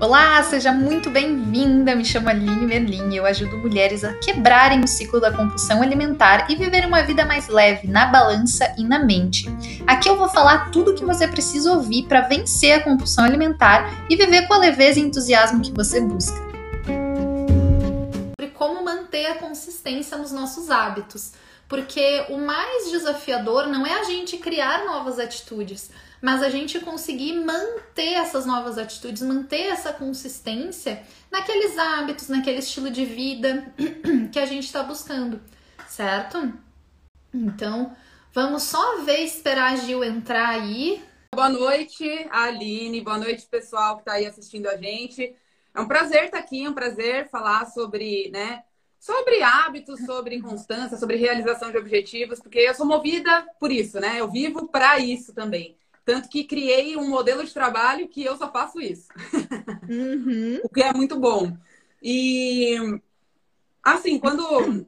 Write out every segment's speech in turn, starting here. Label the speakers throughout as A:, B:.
A: Olá, seja muito bem-vinda. Me chamo Aline Merlin e eu ajudo mulheres a quebrarem o ciclo da compulsão alimentar e viver uma vida mais leve na balança e na mente. Aqui eu vou falar tudo o que você precisa ouvir para vencer a compulsão alimentar e viver com a leveza e entusiasmo que você busca. Sobre como manter a consistência nos nossos hábitos, porque o mais desafiador não é a gente criar novas atitudes mas a gente conseguir manter essas novas atitudes, manter essa consistência naqueles hábitos, naquele estilo de vida que a gente está buscando, certo? Então, vamos só ver esperar a Gil entrar aí.
B: Boa noite, Aline. Boa noite, pessoal que está aí assistindo a gente. É um prazer estar tá aqui, é um prazer falar sobre, né, sobre hábitos, sobre constância, sobre realização de objetivos, porque eu sou movida por isso, né? Eu vivo para isso também. Tanto que criei um modelo de trabalho que eu só faço isso. Uhum. o que é muito bom. E assim, quando.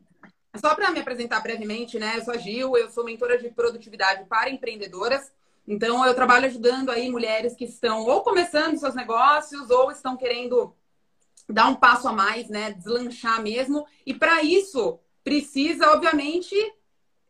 B: Só para me apresentar brevemente, né? Eu sou a Gil, eu sou mentora de produtividade para empreendedoras. Então, eu trabalho ajudando aí mulheres que estão ou começando seus negócios ou estão querendo dar um passo a mais, né? Deslanchar mesmo. E para isso, precisa, obviamente,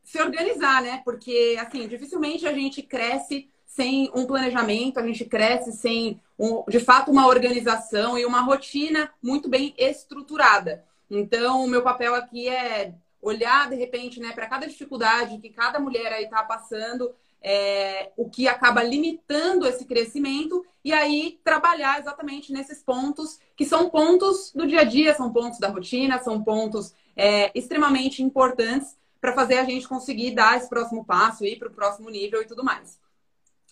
B: se organizar, né? Porque, assim, dificilmente a gente cresce sem um planejamento, a gente cresce sem, um, de fato, uma organização e uma rotina muito bem estruturada. Então, o meu papel aqui é olhar, de repente, né, para cada dificuldade que cada mulher aí está passando, é, o que acaba limitando esse crescimento, e aí trabalhar exatamente nesses pontos, que são pontos do dia a dia, são pontos da rotina, são pontos é, extremamente importantes para fazer a gente conseguir dar esse próximo passo, ir para o próximo nível e tudo mais.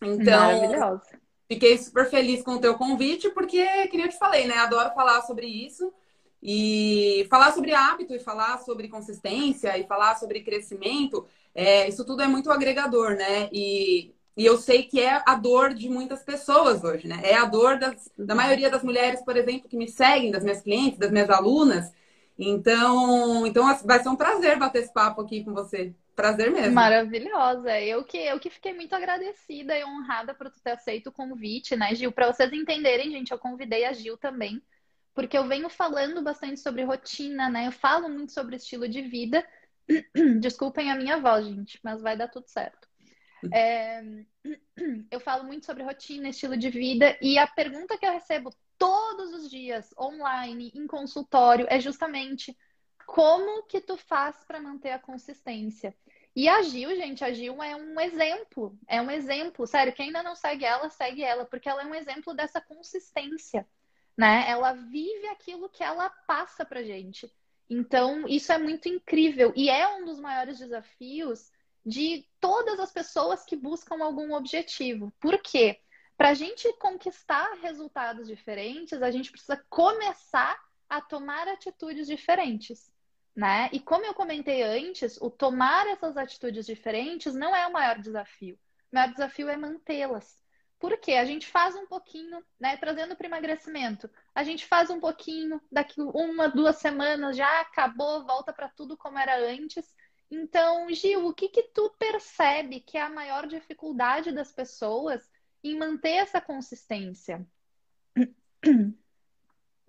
B: Então, fiquei super feliz com o teu convite, porque, que nem eu te falei, né? Adoro falar sobre isso. E falar sobre hábito, e falar sobre consistência, e falar sobre crescimento, é, isso tudo é muito agregador, né? E, e eu sei que é a dor de muitas pessoas hoje, né? É a dor das, da maioria das mulheres, por exemplo, que me seguem, das minhas clientes, das minhas alunas. Então, então vai ser um prazer bater esse papo aqui com você. Prazer mesmo.
A: Maravilhosa. Eu que, eu que fiquei muito agradecida e honrada por tu ter aceito o convite, né, Gil? Para vocês entenderem, gente, eu convidei a Gil também, porque eu venho falando bastante sobre rotina, né? Eu falo muito sobre estilo de vida. Desculpem a minha voz, gente, mas vai dar tudo certo. É... Eu falo muito sobre rotina, estilo de vida, e a pergunta que eu recebo todos os dias, online, em consultório, é justamente como que tu faz para manter a consistência? E a Gil, gente, a Gil é um exemplo, é um exemplo, sério, quem ainda não segue ela, segue ela, porque ela é um exemplo dessa consistência, né? Ela vive aquilo que ela passa pra gente. Então, isso é muito incrível e é um dos maiores desafios de todas as pessoas que buscam algum objetivo. Por quê? Para a gente conquistar resultados diferentes, a gente precisa começar a tomar atitudes diferentes né? E como eu comentei antes, o tomar essas atitudes diferentes não é o maior desafio. O maior desafio é mantê-las. Porque a gente faz um pouquinho, né? Trazendo para emagrecimento, a gente faz um pouquinho, daqui uma, duas semanas já acabou, volta para tudo como era antes. Então, Gil, o que que tu percebe que é a maior dificuldade das pessoas em manter essa consistência?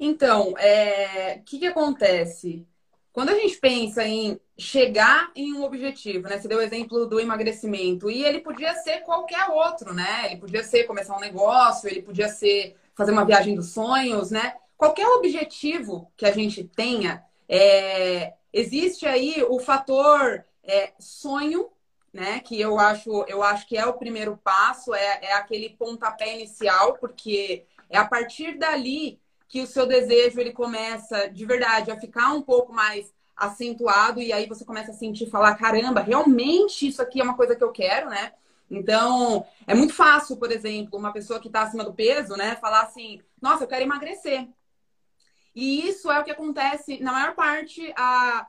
B: Então, é... o que, que acontece? Quando a gente pensa em chegar em um objetivo, né? Você deu o exemplo do emagrecimento e ele podia ser qualquer outro, né? Ele podia ser começar um negócio, ele podia ser fazer uma viagem dos sonhos, né? Qualquer objetivo que a gente tenha, é... existe aí o fator é, sonho, né? Que eu acho, eu acho que é o primeiro passo, é, é aquele pontapé inicial, porque é a partir dali que o seu desejo ele começa de verdade a ficar um pouco mais acentuado e aí você começa a sentir falar caramba realmente isso aqui é uma coisa que eu quero né? Então é muito fácil por exemplo uma pessoa que está acima do peso né falar assim nossa eu quero emagrecer e isso é o que acontece na maior parte a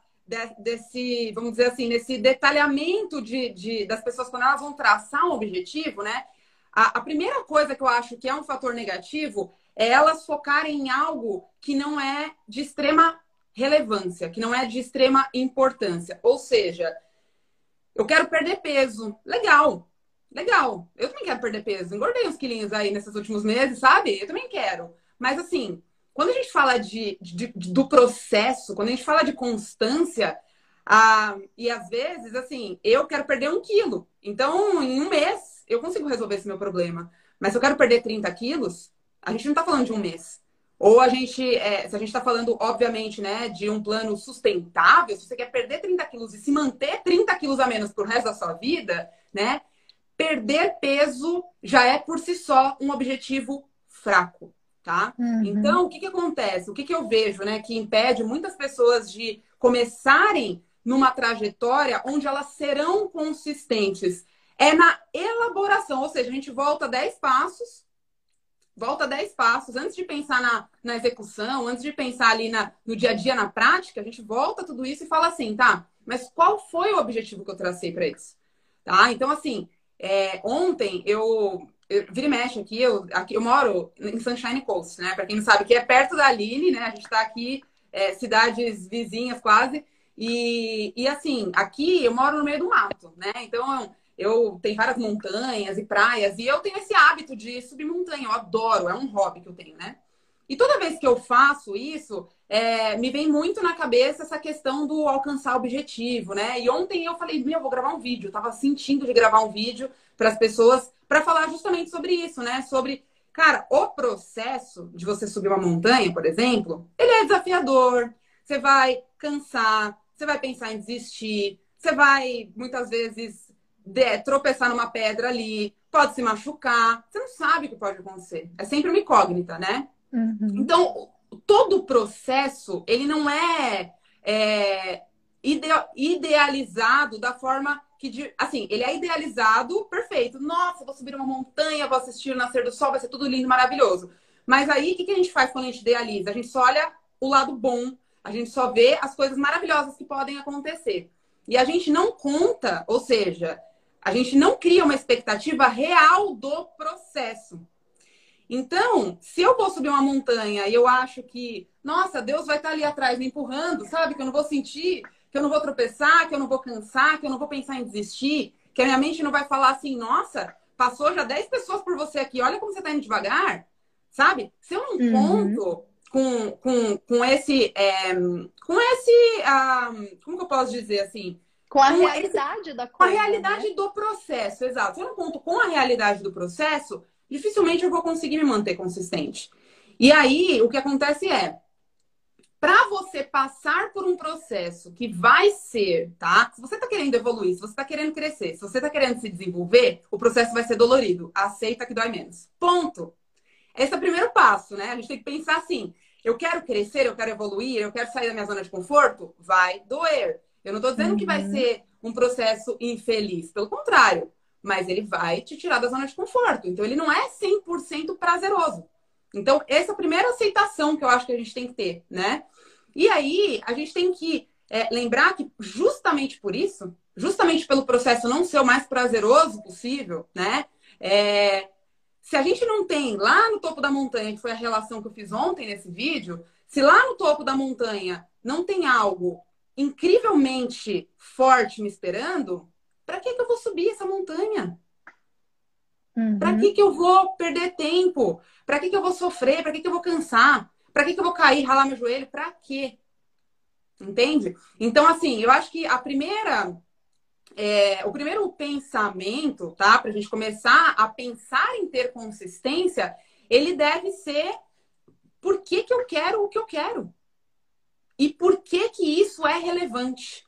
B: desse vamos dizer assim nesse detalhamento de, de das pessoas quando elas vão traçar um objetivo né a, a primeira coisa que eu acho que é um fator negativo é elas focarem em algo que não é de extrema relevância, que não é de extrema importância. Ou seja, eu quero perder peso. Legal, legal. Eu também quero perder peso. Engordei uns quilinhos aí nesses últimos meses, sabe? Eu também quero. Mas assim, quando a gente fala de, de, do processo, quando a gente fala de constância, ah, e às vezes, assim, eu quero perder um quilo. Então, em um mês, eu consigo resolver esse meu problema. Mas se eu quero perder 30 quilos, a gente não está falando de um mês. Ou a gente, é, se a gente está falando, obviamente, né, de um plano sustentável, se você quer perder 30 quilos e se manter 30 quilos a menos pro resto da sua vida, né? Perder peso já é por si só um objetivo fraco, tá? Uhum. Então, o que, que acontece? O que, que eu vejo, né, que impede muitas pessoas de começarem numa trajetória onde elas serão consistentes? É na elaboração, ou seja, a gente volta 10 passos volta 10 passos. Antes de pensar na, na execução, antes de pensar ali na, no dia a dia, na prática, a gente volta tudo isso e fala assim, tá? Mas qual foi o objetivo que eu tracei para isso? Tá? Então, assim, é, ontem eu, eu vira e mexe aqui eu, aqui, eu moro em Sunshine Coast, né? Para quem não sabe, que é perto da Aline, né? A gente está aqui, é, cidades vizinhas quase. E, e assim, aqui eu moro no meio do mato, né? Então, eu tenho várias montanhas e praias e eu tenho esse hábito de subir montanha. Eu adoro, é um hobby que eu tenho, né? E toda vez que eu faço isso, é, me vem muito na cabeça essa questão do alcançar objetivo, né? E ontem eu falei, meu, eu vou gravar um vídeo. Eu tava sentindo de gravar um vídeo para as pessoas para falar justamente sobre isso, né? Sobre, cara, o processo de você subir uma montanha, por exemplo, ele é desafiador. Você vai cansar, você vai pensar em desistir, você vai muitas vezes de, tropeçar numa pedra ali, pode se machucar. Você não sabe o que pode acontecer. É sempre uma incógnita, né? Uhum. Então, todo o processo, ele não é, é idealizado da forma que, assim, ele é idealizado perfeito. Nossa, vou subir uma montanha, vou assistir o nascer do sol, vai ser tudo lindo, maravilhoso. Mas aí, o que, que a gente faz quando a gente idealiza? A gente só olha o lado bom, a gente só vê as coisas maravilhosas que podem acontecer. E a gente não conta, ou seja, a gente não cria uma expectativa real do processo. Então, se eu vou subir uma montanha e eu acho que, nossa, Deus vai estar ali atrás me empurrando, sabe? Que eu não vou sentir, que eu não vou tropeçar, que eu não vou cansar, que eu não vou pensar em desistir, que a minha mente não vai falar assim, nossa, passou já 10 pessoas por você aqui, olha como você está indo devagar, sabe? Se eu não uhum. conto com, com, com esse, é, com esse, ah, como que eu posso dizer assim?
A: Com a com realidade esse, da coisa. Com
B: a realidade né? do processo, exato. Se eu não conto com a realidade do processo, dificilmente eu vou conseguir me manter consistente. E aí, o que acontece é, para você passar por um processo que vai ser, tá? Se você tá querendo evoluir, se você tá querendo crescer, se você tá querendo se desenvolver, o processo vai ser dolorido. Aceita que dói menos. Ponto. Esse é o primeiro passo, né? A gente tem que pensar assim: eu quero crescer, eu quero evoluir, eu quero sair da minha zona de conforto? Vai doer. Eu não estou dizendo uhum. que vai uhum. ser um processo infeliz, pelo contrário, mas ele vai te tirar da zona de conforto. Então, ele não é 100% prazeroso. Então, essa é a primeira aceitação que eu acho que a gente tem que ter, né? E aí, a gente tem que é, lembrar que, justamente por isso, justamente pelo processo não ser o mais prazeroso possível, né? É, se a gente não tem lá no topo da montanha, que foi a relação que eu fiz ontem nesse vídeo, se lá no topo da montanha não tem algo incrivelmente forte me esperando, para que, que eu vou subir essa montanha? Uhum. Para que, que eu vou perder tempo? Para que, que eu vou sofrer? Para que, que eu vou cansar? Para que, que eu vou cair, ralar meu joelho? Para quê? Entende? Então, assim, eu acho que a primeira. É, o primeiro pensamento, tá? Para a gente começar a pensar em ter consistência, ele deve ser por que, que eu quero o que eu quero? E por que que isso é relevante?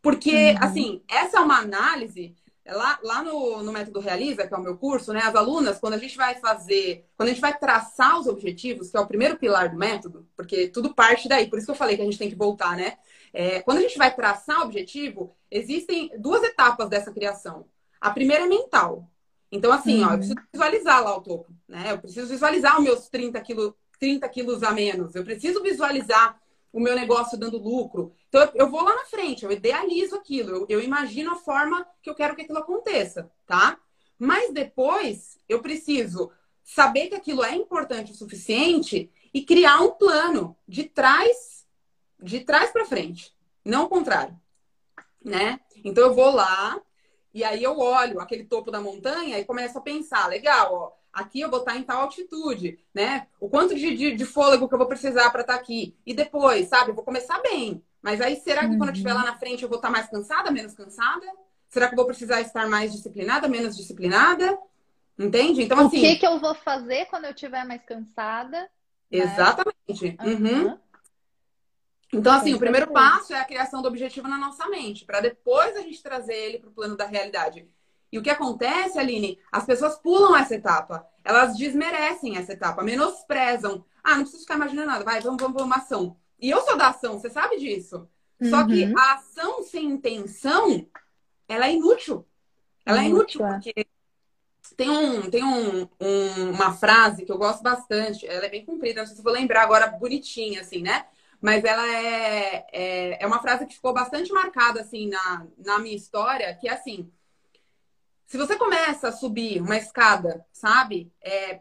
B: Porque, uhum. assim, essa é uma análise. Lá, lá no, no Método Realiza, que é o meu curso, né? As alunas, quando a gente vai fazer, quando a gente vai traçar os objetivos, que é o primeiro pilar do método, porque tudo parte daí, por isso que eu falei que a gente tem que voltar, né? É, quando a gente vai traçar o objetivo, existem duas etapas dessa criação. A primeira é mental. Então, assim, uhum. ó, eu preciso visualizar lá o topo, né? Eu preciso visualizar os meus 30 quilos, 30 quilos a menos. Eu preciso visualizar o meu negócio dando lucro. Então, eu vou lá na frente, eu idealizo aquilo, eu, eu imagino a forma que eu quero que aquilo aconteça, tá? Mas depois, eu preciso saber que aquilo é importante o suficiente e criar um plano de trás de trás para frente, não o contrário, né? Então eu vou lá e aí eu olho aquele topo da montanha e começo a pensar, legal, ó, aqui eu vou estar em tal altitude, né? O quanto de, de, de fôlego que eu vou precisar para estar aqui. E depois, sabe, eu vou começar bem. Mas aí, será que uhum. quando eu estiver lá na frente eu vou estar mais cansada, menos cansada? Será que eu vou precisar estar mais disciplinada, menos disciplinada? Entende?
A: Então, assim. O que, que eu vou fazer quando eu estiver mais cansada? Né?
B: Exatamente. Né? Uhum. Então, assim, o primeiro passo é a criação do objetivo na nossa mente, para depois a gente trazer ele para o plano da realidade. E o que acontece, Aline? As pessoas pulam essa etapa. Elas desmerecem essa etapa, menosprezam. Ah, não preciso ficar imaginando nada. Vai, vamos, vamos para uma ação. E eu sou da ação, você sabe disso. Uhum. Só que uhum. a ação sem intenção, ela é inútil. Ela é inútil, é. porque tem, um, tem um, um, uma frase que eu gosto bastante. Ela é bem comprida, não sei se vou lembrar agora bonitinha, assim, né? Mas ela é, é, é uma frase que ficou bastante marcada, assim, na, na minha história, que é assim se você começa a subir uma escada, sabe? É,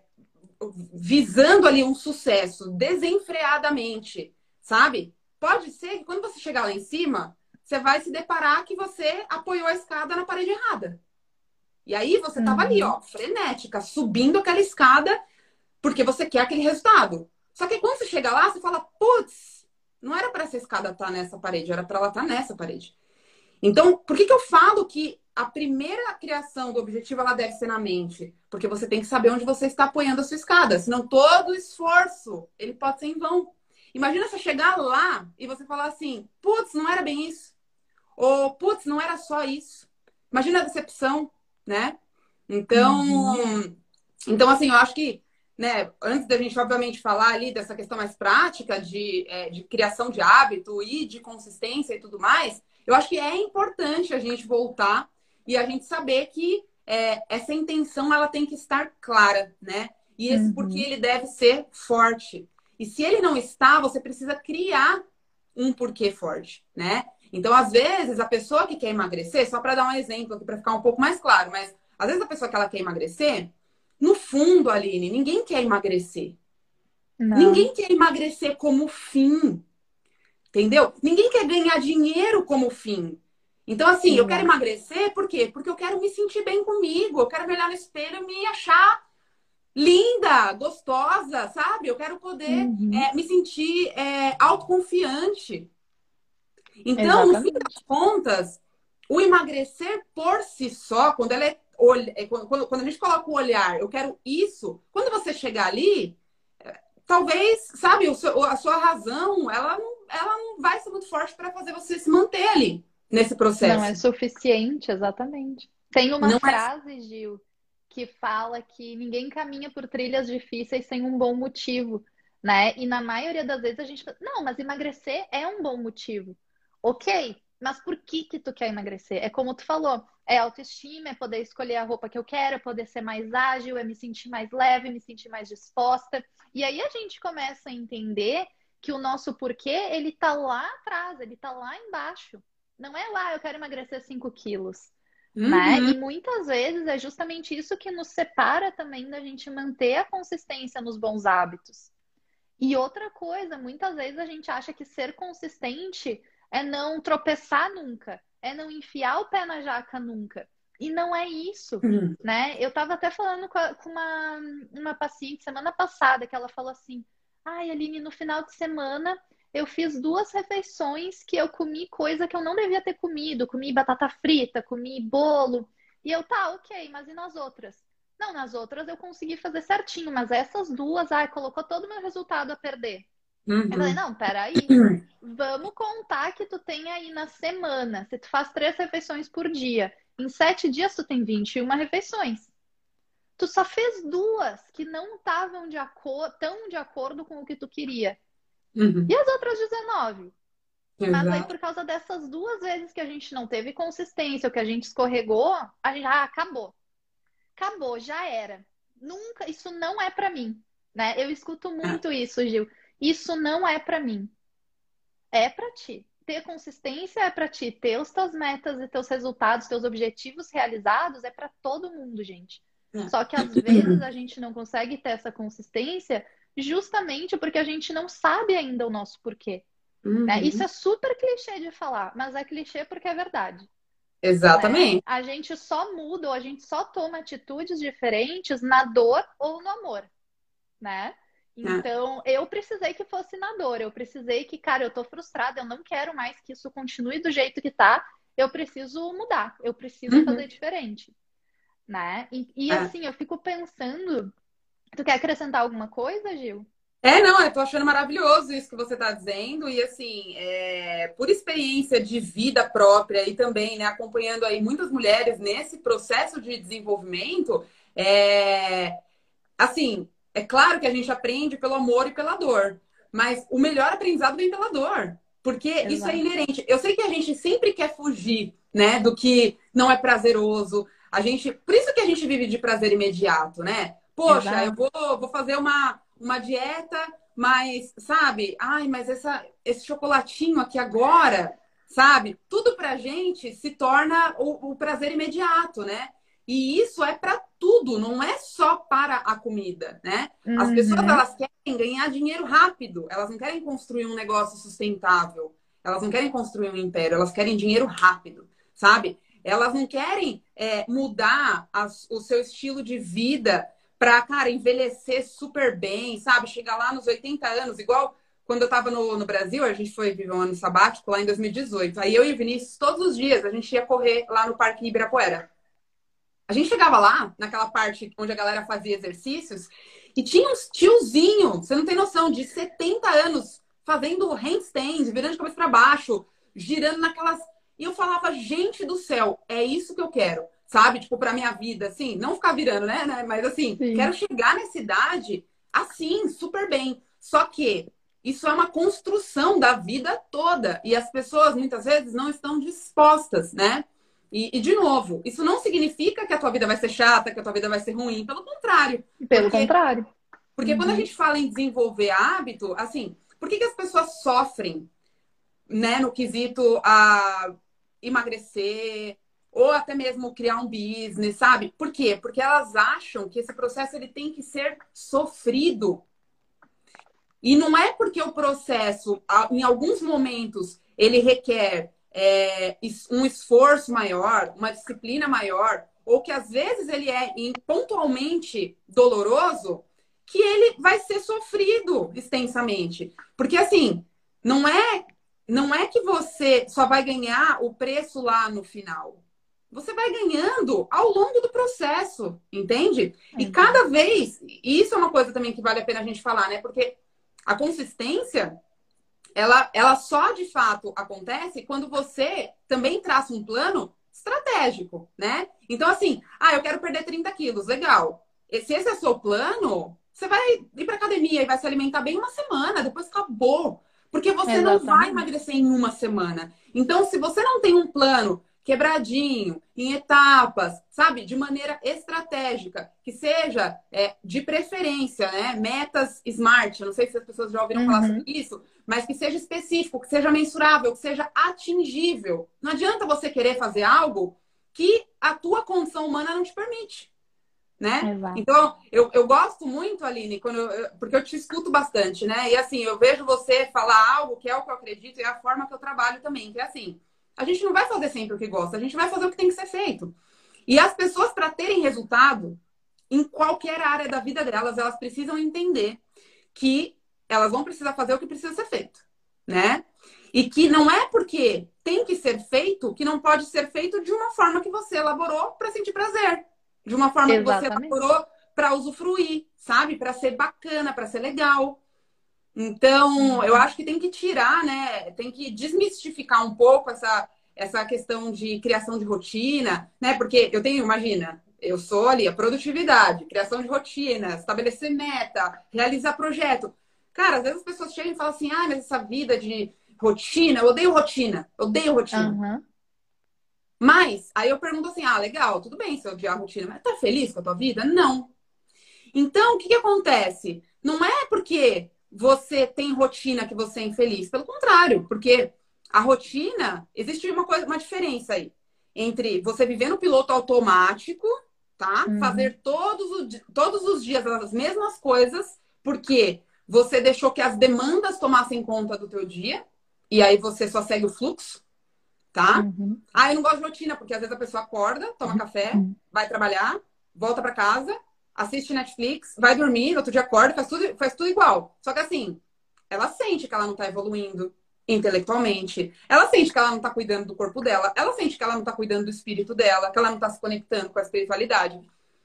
B: visando ali um sucesso desenfreadamente, sabe? Pode ser que quando você chegar lá em cima, você vai se deparar que você apoiou a escada na parede errada. E aí você uhum. tava ali, ó, frenética, subindo aquela escada porque você quer aquele resultado. Só que quando você chega lá, você fala, putz, não era para essa escada estar tá nessa parede, era para ela estar tá nessa parede. Então, por que, que eu falo que a primeira criação do objetivo ela deve ser na mente, porque você tem que saber onde você está apoiando a sua escada, senão todo esforço ele pode ser em vão. Imagina você chegar lá e você falar assim, putz, não era bem isso. Ou, putz, não era só isso. Imagina a decepção, né? Então, uhum. então assim, eu acho que, né, antes da gente, obviamente, falar ali dessa questão mais prática de, é, de criação de hábito e de consistência e tudo mais, eu acho que é importante a gente voltar e a gente saber que é, essa intenção ela tem que estar clara, né? E esse uhum. porque ele deve ser forte. E se ele não está, você precisa criar um porquê forte, né? Então, às vezes, a pessoa que quer emagrecer, só para dar um exemplo aqui para ficar um pouco mais claro, mas às vezes a pessoa que ela quer emagrecer, no fundo, Aline, ninguém quer emagrecer. Não. Ninguém quer emagrecer como fim. Entendeu? Ninguém quer ganhar dinheiro como fim. Então, assim, Sim, eu quero emagrecer, por quê? Porque eu quero me sentir bem comigo, eu quero me olhar no espelho e me achar linda, gostosa, sabe? Eu quero poder uhum. é, me sentir é, autoconfiante. Então, Exatamente. no fim das contas, o emagrecer por si só, quando ela é, é quando, quando a gente coloca o olhar, eu quero isso, quando você chegar ali, talvez, sabe, a sua razão, ela não, ela não vai ser muito forte para fazer você se manter ali nesse processo.
A: Não é suficiente, exatamente. Tem uma não frase, é... Gil, que fala que ninguém caminha por trilhas difíceis sem um bom motivo, né? E na maioria das vezes a gente fala, não, mas emagrecer é um bom motivo. Ok, mas por que que tu quer emagrecer? É como tu falou, é autoestima, é poder escolher a roupa que eu quero, é poder ser mais ágil, é me sentir mais leve, me sentir mais disposta. E aí a gente começa a entender que o nosso porquê, ele tá lá atrás, ele tá lá embaixo. Não é lá, eu quero emagrecer 5 quilos. Né? Uhum. Né? E muitas vezes é justamente isso que nos separa também da gente manter a consistência nos bons hábitos. E outra coisa, muitas vezes a gente acha que ser consistente é não tropeçar nunca, é não enfiar o pé na jaca nunca. E não é isso, uhum. né? Eu estava até falando com, a, com uma, uma paciente semana passada que ela falou assim: ai, Aline, no final de semana eu fiz duas refeições que eu comi coisa que eu não devia ter comido. Comi batata frita, comi bolo. E eu, tá, ok, mas e nas outras? Não, nas outras eu consegui fazer certinho, mas essas duas, ai, colocou todo o meu resultado a perder. Uhum. Eu falei, não, peraí, vamos contar que tu tem aí na semana, se tu faz três refeições por dia, em sete dias tu tem 21 refeições. Tu só fez duas que não estavam de tão de acordo com o que tu queria. Uhum. E as outras 19? Exato. Mas aí, por causa dessas duas vezes que a gente não teve consistência, ou que a gente escorregou, a gente, ah, acabou. Acabou, já era. Nunca, isso não é para mim, né? Eu escuto muito ah. isso, Gil. Isso não é para mim. É para ti. Ter consistência é para ti. Ter os teus metas e teus resultados, teus objetivos realizados é para todo mundo, gente. É. Só que às vezes a gente não consegue ter essa consistência justamente porque a gente não sabe ainda o nosso porquê. Né? Uhum. Né? Isso é super clichê de falar, mas é clichê porque é verdade.
B: Exatamente. Né?
A: A gente só muda ou a gente só toma atitudes diferentes na dor ou no amor, né? É. Então, eu precisei que fosse na dor, eu precisei que, cara, eu tô frustrada, eu não quero mais que isso continue do jeito que tá, eu preciso mudar, eu preciso uhum. fazer diferente, né? E, e é. assim, eu fico pensando, tu quer acrescentar alguma coisa, Gil?
B: É, não, eu tô achando maravilhoso isso que você tá dizendo. E assim, é, por experiência de vida própria e também, né, acompanhando aí muitas mulheres nesse processo de desenvolvimento, é, assim, é claro que a gente aprende pelo amor e pela dor, mas o melhor aprendizado vem pela dor. Porque Exato. isso é inerente. Eu sei que a gente sempre quer fugir, né, do que não é prazeroso. A gente, por isso que a gente vive de prazer imediato, né? Poxa, Exato. eu vou, vou fazer uma uma dieta, mas, sabe? Ai, mas essa, esse chocolatinho aqui agora, sabe? Tudo pra gente se torna o, o prazer imediato, né? E isso é para tudo, não é só para a comida, né? Uhum. As pessoas elas querem ganhar dinheiro rápido, elas não querem construir um negócio sustentável, elas não querem construir um império, elas querem dinheiro rápido, sabe? Elas não querem é, mudar as, o seu estilo de vida para, cara, envelhecer super bem, sabe? Chegar lá nos 80 anos, igual quando eu estava no, no, Brasil, a gente foi viver um ano sabático lá em 2018. Aí eu e o Vinícius, todos os dias, a gente ia correr lá no Parque Ibirapuera. A gente chegava lá, naquela parte onde a galera fazia exercícios, e tinha uns tiozinho, você não tem noção, de 70 anos, fazendo handstand, virando de cabeça para baixo, girando naquelas. E eu falava, gente do céu, é isso que eu quero sabe? Tipo, pra minha vida, assim, não ficar virando, né? né? Mas assim, Sim. quero chegar nessa idade assim, super bem. Só que isso é uma construção da vida toda. E as pessoas muitas vezes não estão dispostas, né? E, e, de novo, isso não significa que a tua vida vai ser chata, que a tua vida vai ser ruim. Pelo contrário.
A: Pelo porque, contrário.
B: Porque uhum. quando a uhum. gente fala em desenvolver hábito, assim, por que, que as pessoas sofrem, né, no quesito a emagrecer, ou até mesmo criar um business, sabe? Por quê? Porque elas acham que esse processo ele tem que ser sofrido. E não é porque o processo, em alguns momentos, ele requer é, um esforço maior, uma disciplina maior, ou que às vezes ele é pontualmente doloroso, que ele vai ser sofrido extensamente. Porque assim, não é não é que você só vai ganhar o preço lá no final você vai ganhando ao longo do processo, entende? E cada vez, e isso é uma coisa também que vale a pena a gente falar, né? Porque a consistência, ela, ela só de fato acontece quando você também traça um plano estratégico, né? Então, assim, ah, eu quero perder 30 quilos, legal. Se esse é o seu plano, você vai ir para academia e vai se alimentar bem uma semana, depois acabou. Porque você Exatamente. não vai emagrecer em uma semana. Então, se você não tem um plano quebradinho, em etapas, sabe? De maneira estratégica, que seja é, de preferência, né? Metas smart, eu não sei se as pessoas já ouviram uhum. falar sobre isso, mas que seja específico, que seja mensurável, que seja atingível. Não adianta você querer fazer algo que a tua condição humana não te permite. Né? Então, eu, eu gosto muito, Aline, quando eu, porque eu te escuto bastante, né? E assim, eu vejo você falar algo que é o que eu acredito e é a forma que eu trabalho também, que é assim, a gente não vai fazer sempre o que gosta, a gente vai fazer o que tem que ser feito. E as pessoas, para terem resultado, em qualquer área da vida delas, elas precisam entender que elas vão precisar fazer o que precisa ser feito, né? E que não é porque tem que ser feito que não pode ser feito de uma forma que você elaborou para sentir prazer, de uma forma Exatamente. que você elaborou para usufruir, sabe? Para ser bacana, para ser legal. Então, eu acho que tem que tirar, né? Tem que desmistificar um pouco essa, essa questão de criação de rotina, né? Porque eu tenho, imagina, eu sou ali a produtividade, criação de rotina, estabelecer meta, realizar projeto. Cara, às vezes as pessoas chegam e falam assim: ah, mas essa vida de rotina, eu odeio rotina, eu odeio rotina. Uhum. Mas, aí eu pergunto assim: ah, legal, tudo bem se eu odiar a rotina, mas tá feliz com a tua vida? Não. Então, o que, que acontece? Não é porque você tem rotina que você é infeliz. Pelo contrário, porque a rotina, existe uma coisa, uma diferença aí entre você viver no piloto automático, tá? Uhum. Fazer todos, o, todos os dias as mesmas coisas, porque você deixou que as demandas tomassem conta do teu dia, e aí você só segue o fluxo. tá? Uhum. Ah, eu não gosto de rotina, porque às vezes a pessoa acorda, toma café, uhum. vai trabalhar, volta para casa, assiste Netflix, vai dormir, outro dia acorda, faz tudo, faz tudo igual. Só que assim, ela sente que ela não tá evoluindo intelectualmente, ela sente que ela não tá cuidando do corpo dela, ela sente que ela não tá cuidando do espírito dela, que ela não tá se conectando com a espiritualidade.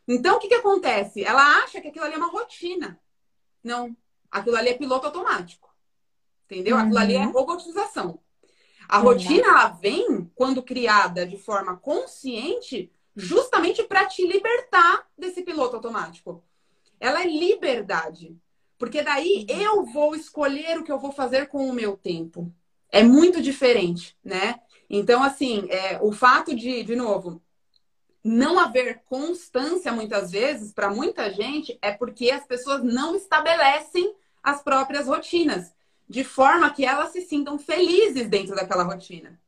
B: Então, o que que acontece? Ela acha que aquilo ali é uma rotina. Não, aquilo ali é piloto automático. Entendeu? Uhum. Aquilo ali é uhum. robotização. A rotina ela vem quando criada de forma consciente, justamente para te libertar desse piloto automático. Ela é liberdade. Porque daí uhum. eu vou escolher o que eu vou fazer com o meu tempo. É muito diferente, né? Então, assim, é, o fato de, de novo, não haver constância muitas vezes para muita gente é porque as pessoas não estabelecem as próprias rotinas de forma que elas se sintam felizes dentro daquela rotina.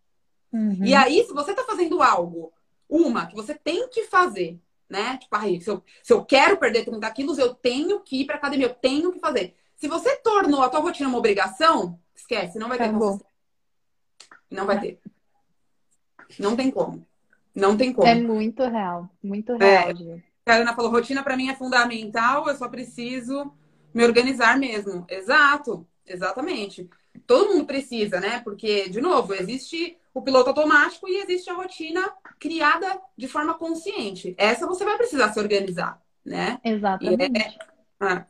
B: Uhum. E aí, se você está fazendo algo, uma, que você tem que fazer, né? Tipo, aí, se eu, se eu quero perder 30 quilos, eu tenho que ir para academia, eu tenho que fazer. Se você tornou a tua rotina uma obrigação, esquece, não vai ter consistência. Não vai ter. Não tem como. Não tem como.
A: É muito real, muito real.
B: É. A Ana falou, rotina para mim é fundamental, eu só preciso me organizar mesmo. Exato. Exatamente. Todo mundo precisa, né? Porque, de novo, existe o piloto automático e existe a rotina criada de forma consciente. Essa você vai precisar se organizar, né?
A: Exatamente. E, é... ah.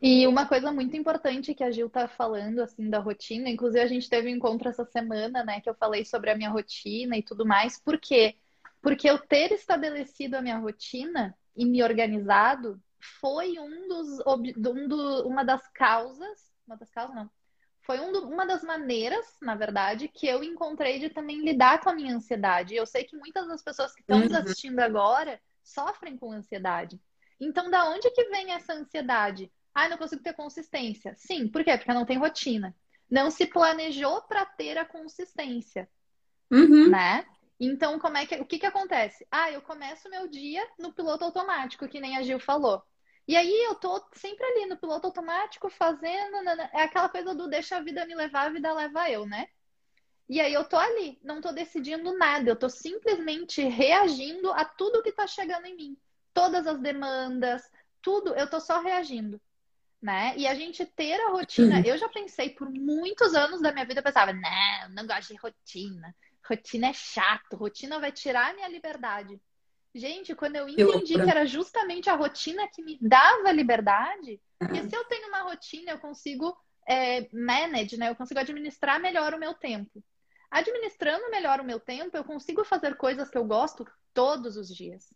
A: e uma coisa muito importante que a Gil tá falando, assim, da rotina, inclusive a gente teve um encontro essa semana, né, que eu falei sobre a minha rotina e tudo mais. Por quê? Porque eu ter estabelecido a minha rotina e me organizado foi um dos, um do, uma das causas uma das causas não. Foi um do, uma das maneiras, na verdade, que eu encontrei de também lidar com a minha ansiedade. Eu sei que muitas das pessoas que estão uhum. nos assistindo agora sofrem com ansiedade. Então, da onde que vem essa ansiedade? Ah, não consigo ter consistência. Sim, por quê? Porque não tem rotina. Não se planejou para ter a consistência. Uhum. Né? Então, como é que, o que, que acontece? Ah, eu começo meu dia no piloto automático, que nem a Gil falou. E aí eu tô sempre ali no piloto automático fazendo. É aquela coisa do deixa a vida me levar, a vida leva eu, né? E aí eu tô ali, não tô decidindo nada, eu tô simplesmente reagindo a tudo que tá chegando em mim. Todas as demandas, tudo, eu tô só reagindo. Né? E a gente ter a rotina, eu já pensei por muitos anos da minha vida, eu pensava, não, não gosto de rotina. Rotina é chato, rotina vai tirar a minha liberdade. Gente, quando eu entendi que, era justamente a rotina que me dava liberdade, porque se eu tenho uma rotina, eu consigo é, manage, né? Eu consigo administrar melhor o meu tempo. Administrando melhor o meu tempo, eu consigo fazer coisas que eu gosto todos os dias.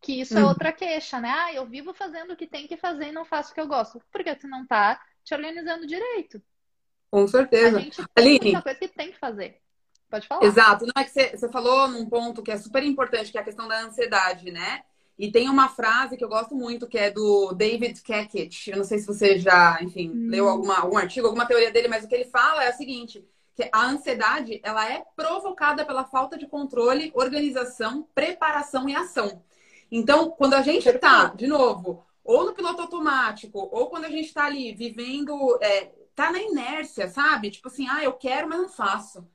A: Que isso é uhum. outra queixa, né? Ah, eu vivo fazendo o que tem que fazer e não faço o que eu gosto. Porque você não tá te organizando direito.
B: Com certeza.
A: A gente tem Aline, muita coisa que tem que fazer. Pode falar.
B: Exato. Não é que você, você falou num ponto que é super importante, que é a questão da ansiedade, né? E tem uma frase que eu gosto muito, que é do David Keckett. Eu não sei se você já, enfim, hum. leu alguma, algum artigo, alguma teoria dele, mas o que ele fala é o seguinte, que a ansiedade, ela é provocada pela falta de controle, organização, preparação e ação. Então, quando a gente está, de novo, ou no piloto automático, ou quando a gente está ali vivendo, é, tá na inércia, sabe? Tipo assim, ah, eu quero, mas não faço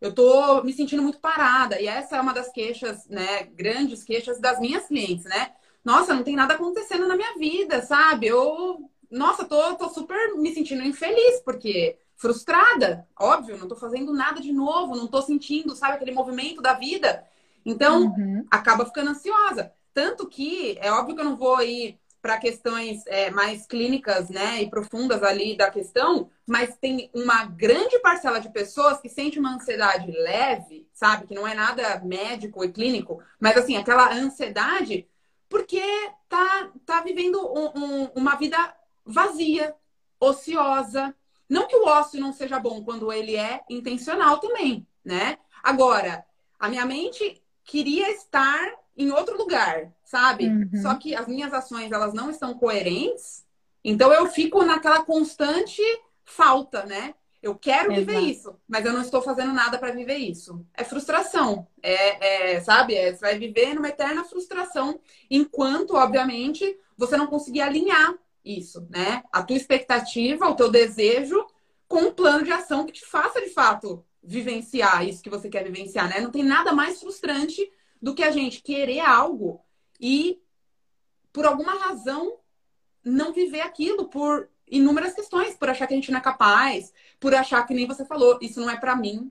B: eu tô me sentindo muito parada. E essa é uma das queixas, né, grandes queixas das minhas clientes, né? Nossa, não tem nada acontecendo na minha vida, sabe? Eu, nossa, tô, tô super me sentindo infeliz, porque frustrada, óbvio, não tô fazendo nada de novo, não tô sentindo, sabe, aquele movimento da vida. Então, uhum. acaba ficando ansiosa. Tanto que, é óbvio que eu não vou ir para questões é, mais clínicas, né, e profundas ali da questão, mas tem uma grande parcela de pessoas que sente uma ansiedade leve, sabe, que não é nada médico e clínico, mas assim, aquela ansiedade porque tá, tá vivendo um, um, uma vida vazia, ociosa. Não que o ócio não seja bom quando ele é intencional também, né? Agora, a minha mente queria estar em outro lugar, sabe? Uhum. Só que as minhas ações elas não estão coerentes, então eu fico naquela constante falta, né? Eu quero Exato. viver isso, mas eu não estou fazendo nada para viver isso. É frustração, é, é sabe? É, você vai viver numa eterna frustração, enquanto, obviamente, você não conseguir alinhar isso, né? A tua expectativa, o teu desejo com um plano de ação que te faça de fato vivenciar isso que você quer vivenciar, né? Não tem nada mais frustrante do que a gente querer algo e, por alguma razão, não viver aquilo por inúmeras questões, por achar que a gente não é capaz, por achar que nem você falou, isso não é para mim.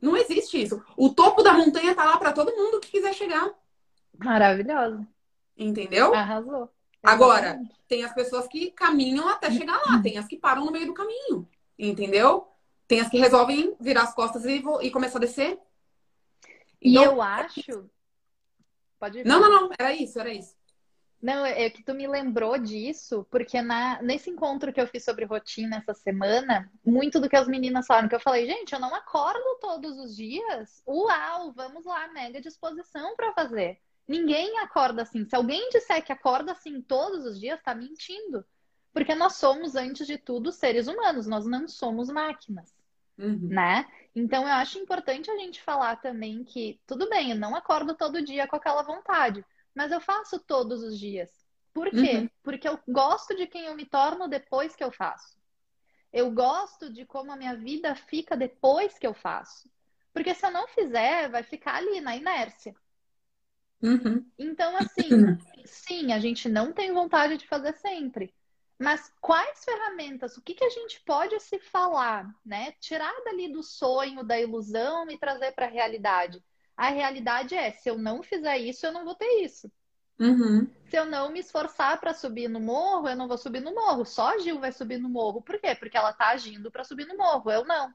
B: Não existe isso. O topo da montanha tá lá para todo mundo que quiser chegar.
A: Maravilhoso.
B: Entendeu?
A: Arrasou.
B: Agora, tem as pessoas que caminham até chegar lá, tem as que param no meio do caminho. Entendeu? Tem as que resolvem virar as costas e, e começar a descer.
A: Então, e eu acho.
B: Pode ir. Não, não, não. Era isso, era isso.
A: Não, é que tu me lembrou disso, porque na, nesse encontro que eu fiz sobre rotina essa semana, muito do que as meninas falaram, que eu falei, gente, eu não acordo todos os dias. Uau, vamos lá, mega disposição para fazer. Ninguém acorda assim. Se alguém disser que acorda assim todos os dias, tá mentindo. Porque nós somos, antes de tudo, seres humanos, nós não somos máquinas. Uhum. Né? Então eu acho importante a gente falar também que, tudo bem, eu não acordo todo dia com aquela vontade mas eu faço todos os dias. Por quê? Uhum. Porque eu gosto de quem eu me torno depois que eu faço. Eu gosto de como a minha vida fica depois que eu faço. Porque se eu não fizer, vai ficar ali na inércia. Uhum. Então, assim, sim, a gente não tem vontade de fazer sempre. Mas quais ferramentas, o que, que a gente pode se falar, né? Tirar dali do sonho, da ilusão e trazer para a realidade. A realidade é, se eu não fizer isso, eu não vou ter isso. Uhum. Se eu não me esforçar para subir no morro, eu não vou subir no morro. Só a Gil vai subir no morro. Por quê? Porque ela tá agindo para subir no morro, eu não.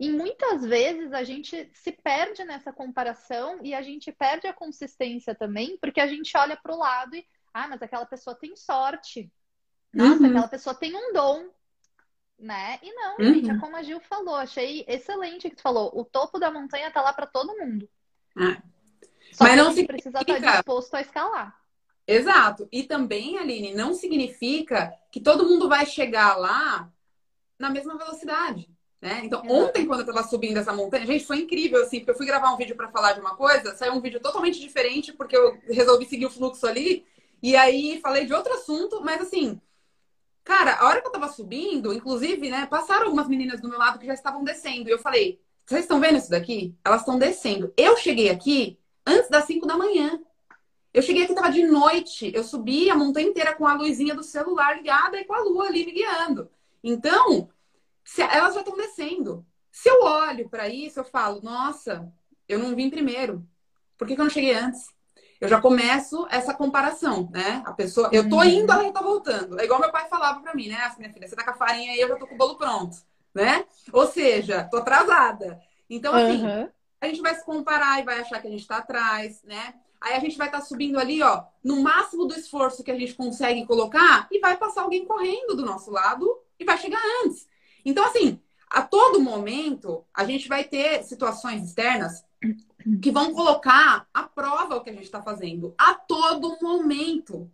A: E muitas vezes a gente se perde nessa comparação e a gente perde a consistência também, porque a gente olha para o lado e, ah, mas aquela pessoa tem sorte. Nossa, uhum. aquela pessoa tem um dom né? E não, uhum. gente, é como a Gil falou, achei excelente que tu falou. O topo da montanha tá lá para todo mundo. É. Só Mas não se precisa estar disposto a escalar.
B: Exato. E também, Aline, não significa que todo mundo vai chegar lá na mesma velocidade. Né? Então, Exato. ontem, quando eu tava subindo essa montanha, gente, foi incrível, assim, porque eu fui gravar um vídeo para falar de uma coisa, saiu um vídeo totalmente diferente, porque eu resolvi seguir o fluxo ali, e aí falei de outro assunto, mas assim, Cara, a hora que eu tava subindo, inclusive, né, passaram algumas meninas do meu lado que já estavam descendo. E eu falei, vocês estão vendo isso daqui? Elas estão descendo. Eu cheguei aqui antes das 5 da manhã. Eu cheguei aqui, tava de noite. Eu subi a montanha inteira com a luzinha do celular ligada e com a lua ali me guiando. Então, elas já estão descendo. Se eu olho para isso, eu falo, nossa, eu não vim primeiro. Por que, que eu não cheguei antes? Eu já começo essa comparação, né? A pessoa, eu tô indo, ela já tá voltando. É igual meu pai falava para mim, né? Assim, minha filha, você tá com a farinha aí, eu já tô com o bolo pronto, né? Ou seja, tô atrasada. Então, assim, uhum. a gente vai se comparar e vai achar que a gente tá atrás, né? Aí a gente vai estar tá subindo ali, ó, no máximo do esforço que a gente consegue colocar e vai passar alguém correndo do nosso lado e vai chegar antes. Então, assim, a todo momento, a gente vai ter situações externas que vão colocar à prova o que a gente está fazendo a todo momento.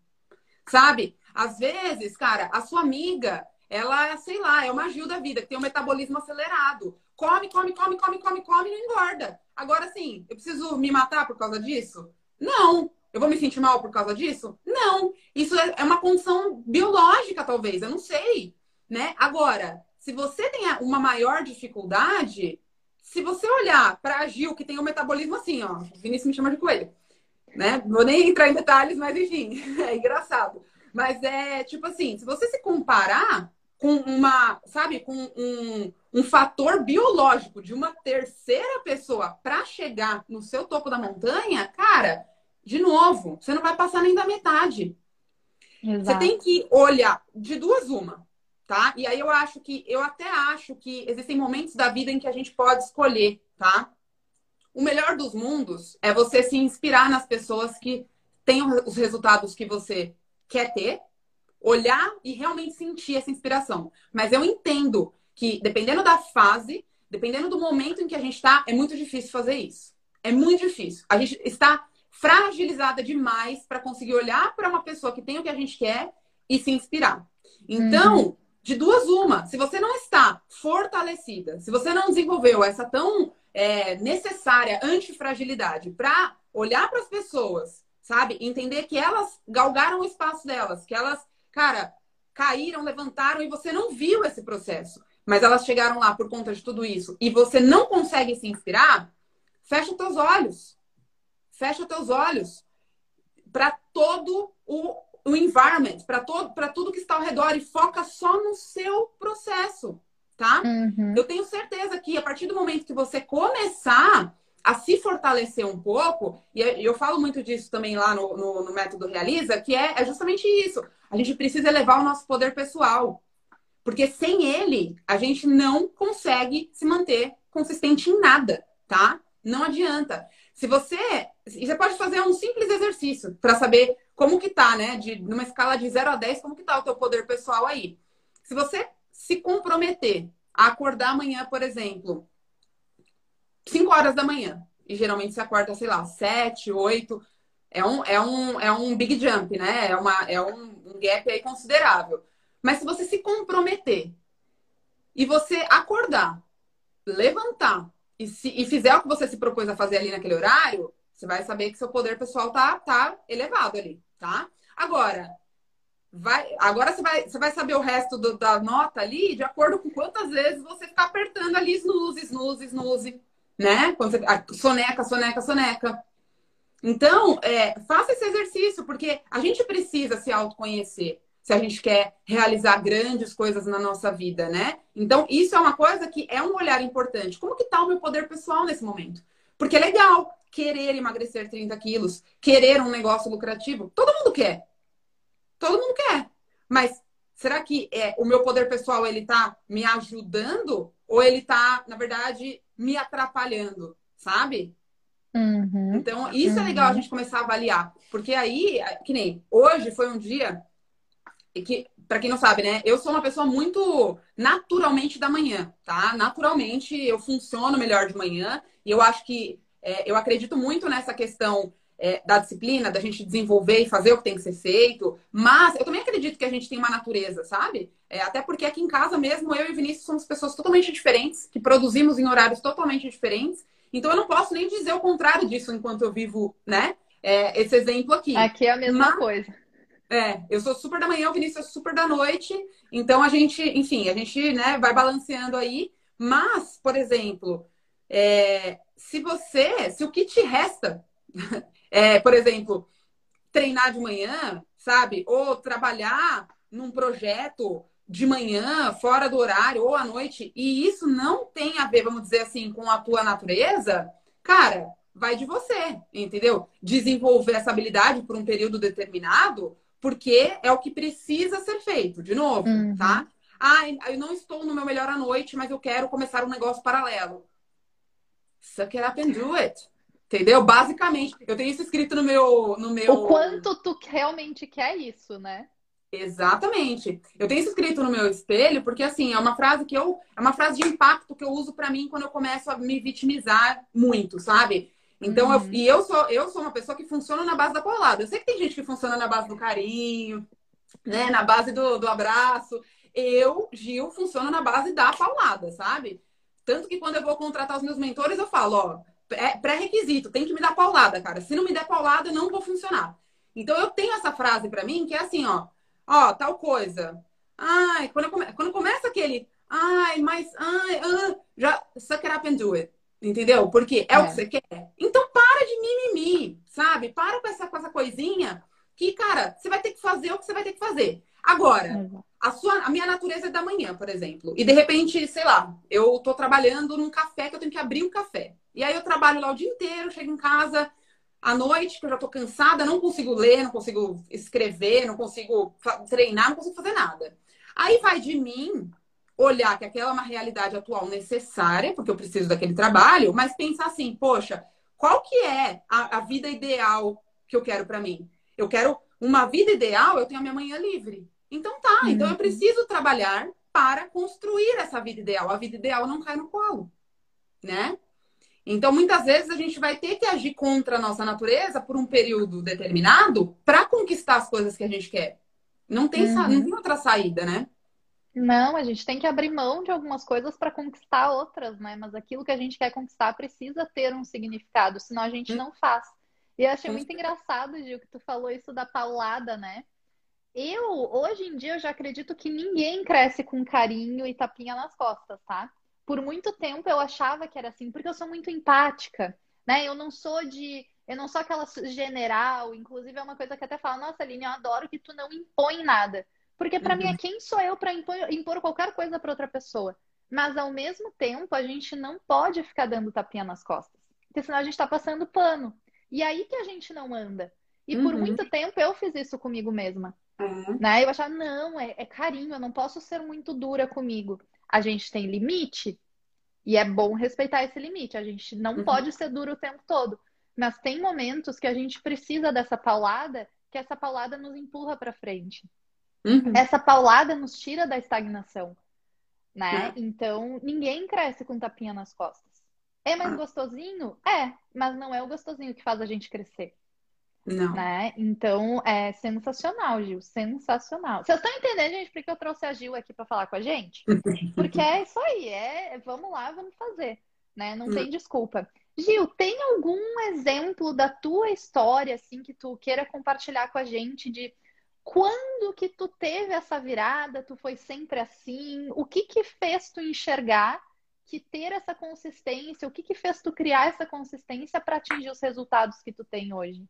B: Sabe? Às vezes, cara, a sua amiga, ela, sei lá, é uma Gil da vida, que tem um metabolismo acelerado. Come, come, come, come, come, come e não engorda. Agora, sim, eu preciso me matar por causa disso? Não. Eu vou me sentir mal por causa disso? Não. Isso é, é uma condição biológica, talvez, eu não sei. Né? Agora, se você tem uma maior dificuldade, se você olhar para a Gil, que tem um metabolismo assim, ó, o Vinícius me chama de coelho, né? Vou nem entrar em detalhes, mas enfim, é engraçado. Mas é tipo assim, se você se comparar com uma, sabe, com um, um fator biológico de uma terceira pessoa para chegar no seu topo da montanha, cara, de novo, você não vai passar nem da metade. Exato. Você tem que olhar de duas uma tá? E aí eu acho que, eu até acho que existem momentos da vida em que a gente pode escolher, tá? O melhor dos mundos é você se inspirar nas pessoas que têm os resultados que você quer ter, olhar e realmente sentir essa inspiração. Mas eu entendo que, dependendo da fase, dependendo do momento em que a gente está, é muito difícil fazer isso. É muito difícil. A gente está fragilizada demais para conseguir olhar para uma pessoa que tem o que a gente quer e se inspirar. Então, uhum de duas uma. Se você não está fortalecida, se você não desenvolveu essa tão é, necessária antifragilidade para olhar para as pessoas, sabe? Entender que elas galgaram o espaço delas, que elas, cara, caíram, levantaram e você não viu esse processo. mas elas chegaram lá por conta de tudo isso, e você não consegue se inspirar, fecha teus olhos. Fecha teus olhos para todo o, o environment, para todo, para tudo que está ao redor e foca só no seu processo, tá? Uhum. Eu tenho certeza que a partir do momento que você começar a se fortalecer um pouco, e eu falo muito disso também lá no, no, no método Realiza, que é, é justamente isso. A gente precisa elevar o nosso poder pessoal. Porque sem ele, a gente não consegue se manter consistente em nada, tá? Não adianta. Se você. Você pode fazer um simples exercício para saber como que tá, né? De, numa escala de 0 a 10, como que tá o teu poder pessoal aí. Se você se comprometer a acordar amanhã, por exemplo, 5 horas da manhã, e geralmente você acorda, sei lá, 7, 8, é um, é um, é um big jump, né? É, uma, é um, um gap aí considerável. Mas se você se comprometer e você acordar, levantar e, se, e fizer o que você se propôs a fazer ali naquele horário, você vai saber que seu poder pessoal tá, tá elevado ali, tá? Agora, vai, agora você vai, você vai saber o resto do, da nota ali de acordo com quantas vezes você ficar apertando ali snooze, snooze, snooze, né? Quando você, soneca, soneca, soneca. Então, é, faça esse exercício, porque a gente precisa se autoconhecer se a gente quer realizar grandes coisas na nossa vida, né? Então, isso é uma coisa que é um olhar importante. Como que tá o meu poder pessoal nesse momento? Porque é legal querer emagrecer 30 quilos, querer um negócio lucrativo. Todo mundo quer. Todo mundo quer. Mas será que é, o meu poder pessoal ele tá me ajudando ou ele tá, na verdade, me atrapalhando, sabe? Uhum. Então, isso uhum. é legal a gente começar a avaliar. Porque aí, que nem hoje foi um dia que, para quem não sabe, né? Eu sou uma pessoa muito naturalmente da manhã, tá? Naturalmente eu funciono melhor de manhã e eu acho que é, eu acredito muito nessa questão é, da disciplina, da gente desenvolver e fazer o que tem que ser feito. Mas eu também acredito que a gente tem uma natureza, sabe? É, até porque aqui em casa mesmo, eu e Vinícius somos pessoas totalmente diferentes, que produzimos em horários totalmente diferentes. Então eu não posso nem dizer o contrário disso enquanto eu vivo, né? É, esse exemplo aqui.
A: Aqui é a mesma Mas... coisa.
B: É, eu sou super da manhã, o Vinícius é super da noite. Então a gente, enfim, a gente né, vai balanceando aí. Mas, por exemplo, é, se você, se o que te resta é, por exemplo, treinar de manhã, sabe? Ou trabalhar num projeto de manhã, fora do horário, ou à noite, e isso não tem a ver, vamos dizer assim, com a tua natureza, cara, vai de você, entendeu? Desenvolver essa habilidade por um período determinado porque é o que precisa ser feito, de novo, uhum. tá? Ah, eu não estou no meu melhor à noite, mas eu quero começar um negócio paralelo. Suck it up and do it. Entendeu? Basicamente, eu tenho isso escrito no meu, no meu.
A: O quanto tu realmente quer isso, né?
B: Exatamente. Eu tenho isso escrito no meu espelho porque assim é uma frase que eu é uma frase de impacto que eu uso para mim quando eu começo a me vitimizar muito, sabe? Então, uhum. eu, e eu sou, eu sou uma pessoa que funciona na base da paulada. Eu sei que tem gente que funciona na base do carinho, né? Na base do, do abraço. Eu, Gil, funciono na base da paulada, sabe? Tanto que quando eu vou contratar os meus mentores, eu falo, ó, é pré-requisito, tem que me dar paulada, cara. Se não me der paulada, eu não vou funcionar. Então eu tenho essa frase para mim que é assim, ó, ó, tal coisa. Ai, quando, come... quando começa aquele, ai, mas, ai, ah, já, suck it up and do it. Entendeu? Porque é, é, o que você quer. Então para de mimimi, sabe? Para com essa, com essa coisinha que, cara, você vai ter que fazer o que você vai ter que fazer. Agora, a, sua, a minha natureza é da manhã, por exemplo. E de repente, sei lá, eu tô trabalhando num café que eu tenho que abrir um café. E aí eu trabalho lá o dia inteiro, chego em casa à noite, que eu já tô cansada, não consigo ler, não consigo escrever, não consigo treinar, não consigo fazer nada. Aí vai de mim olhar que aquela é uma realidade atual necessária, porque eu preciso daquele trabalho, mas pensar assim, poxa, qual que é a, a vida ideal que eu quero para mim? Eu quero uma vida ideal, eu tenho a minha manhã livre. Então tá, uhum. então eu preciso trabalhar para construir essa vida ideal. A vida ideal não cai no colo, né? Então, muitas vezes a gente vai ter que agir contra a nossa natureza por um período determinado para conquistar as coisas que a gente quer. Não tem, uhum. não tem outra saída, né?
A: Não, a gente tem que abrir mão de algumas coisas para conquistar outras, né? Mas aquilo que a gente quer conquistar precisa ter um significado, senão a gente não faz. E eu achei muito engraçado, Gil, que tu falou isso da paulada, né? Eu, hoje em dia, eu já acredito que ninguém cresce com carinho e tapinha nas costas, tá? Por muito tempo eu achava que era assim, porque eu sou muito empática, né? Eu não sou de. Eu não sou aquela general, inclusive é uma coisa que até fala, nossa, Aline, eu adoro que tu não impõe nada. Porque para uhum. mim é quem sou eu para impor, impor qualquer coisa para outra pessoa. Mas ao mesmo tempo, a gente não pode ficar dando tapinha nas costas. Porque senão a gente tá passando pano. E aí que a gente não anda. E uhum. por muito tempo eu fiz isso comigo mesma. Uhum. Né? Eu achava, não, é, é carinho, eu não posso ser muito dura comigo. A gente tem limite e é bom respeitar esse limite. A gente não uhum. pode ser duro o tempo todo. Mas tem momentos que a gente precisa dessa paulada, que essa paulada nos empurra para frente. Uhum. Essa paulada nos tira da estagnação, né? Uhum. Então, ninguém cresce com tapinha nas costas. É mais ah. gostosinho? É, mas não é o gostosinho que faz a gente crescer.
B: Não.
A: Né? Então, é sensacional, Gil. Sensacional. Vocês estão entendendo, gente, por que eu trouxe a Gil aqui para falar com a gente? Porque é isso aí, é vamos lá, vamos fazer. Né? Não tem desculpa. Gil, tem algum exemplo da tua história, assim, que tu queira compartilhar com a gente de quando que tu teve essa virada, tu foi sempre assim? O que que fez tu enxergar que ter essa consistência, o que que fez tu criar essa consistência para atingir os resultados que tu tem hoje?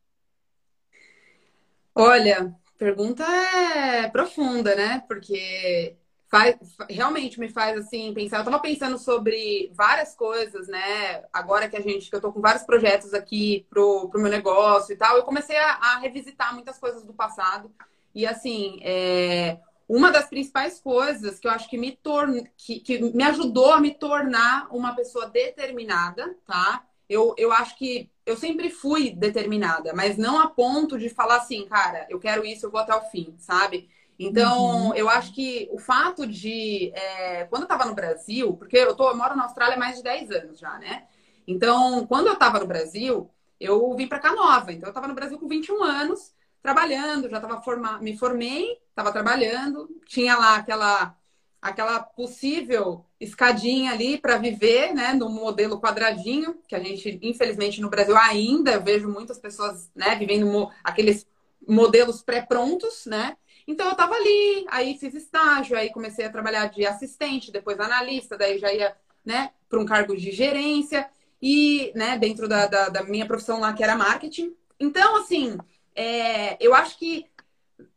B: Olha, pergunta é profunda, né? Porque faz, realmente me faz assim pensar. Eu tava pensando sobre várias coisas, né? Agora que a gente, que eu tô com vários projetos aqui pro, pro meu negócio e tal, eu comecei a, a revisitar muitas coisas do passado. E assim, é, uma das principais coisas que eu acho que me torna, que, que me ajudou a me tornar uma pessoa determinada, tá? Eu, eu acho que eu sempre fui determinada, mas não a ponto de falar assim, cara, eu quero isso, eu vou até o fim, sabe? Então, uhum. eu acho que o fato de. É, quando eu tava no Brasil, porque eu, tô, eu moro na Austrália há mais de 10 anos já, né? Então, quando eu tava no Brasil, eu vim para cá nova. Então, eu tava no Brasil com 21 anos, trabalhando, já tava forma... me formei, tava trabalhando, tinha lá aquela aquela possível escadinha ali para viver, né, no modelo quadradinho, que a gente, infelizmente, no Brasil ainda eu vejo muitas pessoas, né, vivendo aqueles modelos pré-prontos, né? Então eu estava ali, aí fiz estágio, aí comecei a trabalhar de assistente, depois analista, daí já ia, né, para um cargo de gerência e, né, dentro da, da, da, minha profissão lá que era marketing. Então, assim, é, eu acho que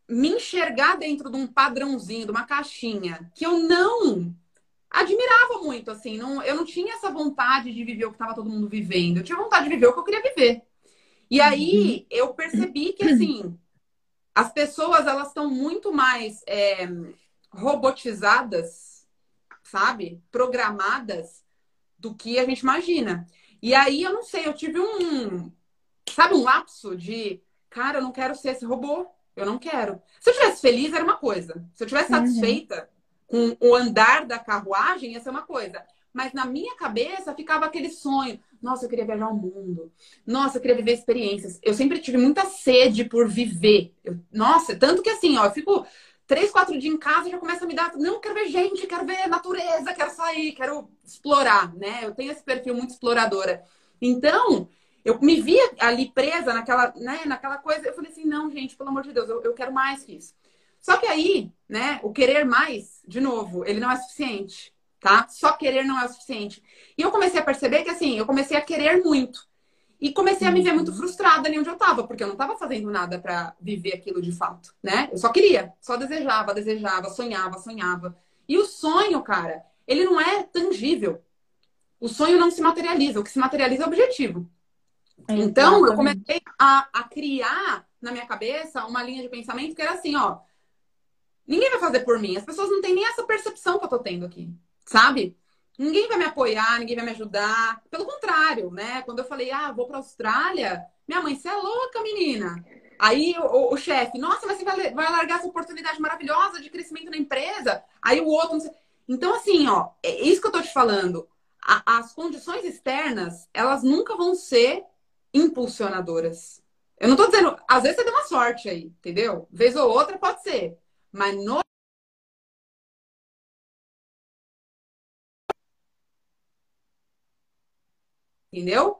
B: me enxergar dentro de um padrãozinho, de uma caixinha, que eu não admirava muito, assim, não, eu não tinha essa vontade de viver o que estava todo mundo vivendo. Eu tinha vontade de viver o que eu queria viver. E aí uhum. eu percebi que, assim, as pessoas, elas estão muito mais é, robotizadas, sabe? Programadas do que a gente imagina. E aí, eu não sei, eu tive um, sabe, um lapso de, cara, eu não quero ser esse robô. Eu não quero. Se eu tivesse feliz, era uma coisa. Se eu tivesse uhum. satisfeita com o andar da carruagem, ia ser uma coisa. Mas na minha cabeça ficava aquele sonho. Nossa, eu queria viajar ao mundo. Nossa, eu queria viver experiências. Eu sempre tive muita sede por viver. Eu, nossa, tanto que assim, ó, eu fico três, quatro dias em casa já começa a me dar. Não, quero ver gente, quero ver natureza, quero sair, quero explorar, né? Eu tenho esse perfil muito exploradora. Então, eu me via ali presa naquela, né, naquela coisa. Eu falei assim, não, gente, pelo amor de Deus, eu, eu quero mais que isso. Só que aí, né, o querer mais, de novo, ele não é suficiente, tá? Só querer não é o suficiente. E eu comecei a perceber que, assim, eu comecei a querer muito. E comecei a me ver muito uhum. frustrada ali onde eu tava, porque eu não tava fazendo nada para viver aquilo de fato, né? Eu só queria, só desejava, desejava, sonhava, sonhava. E o sonho, cara, ele não é tangível. O sonho não se materializa, o que se materializa é o objetivo. Então, eu comecei a, a criar na minha cabeça uma linha de pensamento que era assim, ó. Ninguém vai fazer por mim. As pessoas não têm nem essa percepção que eu tô tendo aqui, sabe? Ninguém vai me apoiar, ninguém vai me ajudar. Pelo contrário, né? Quando eu falei, ah, vou pra Austrália, minha mãe, você é louca, menina. Aí o, o, o chefe, nossa, mas você vai, vai largar essa oportunidade maravilhosa de crescimento na empresa. Aí o outro. Então, assim, ó, é isso que eu tô te falando. A, as condições externas, elas nunca vão ser impulsionadoras. Eu não tô dizendo, às vezes você deu uma sorte aí, entendeu? Vez ou outra pode ser. Mas no Entendeu?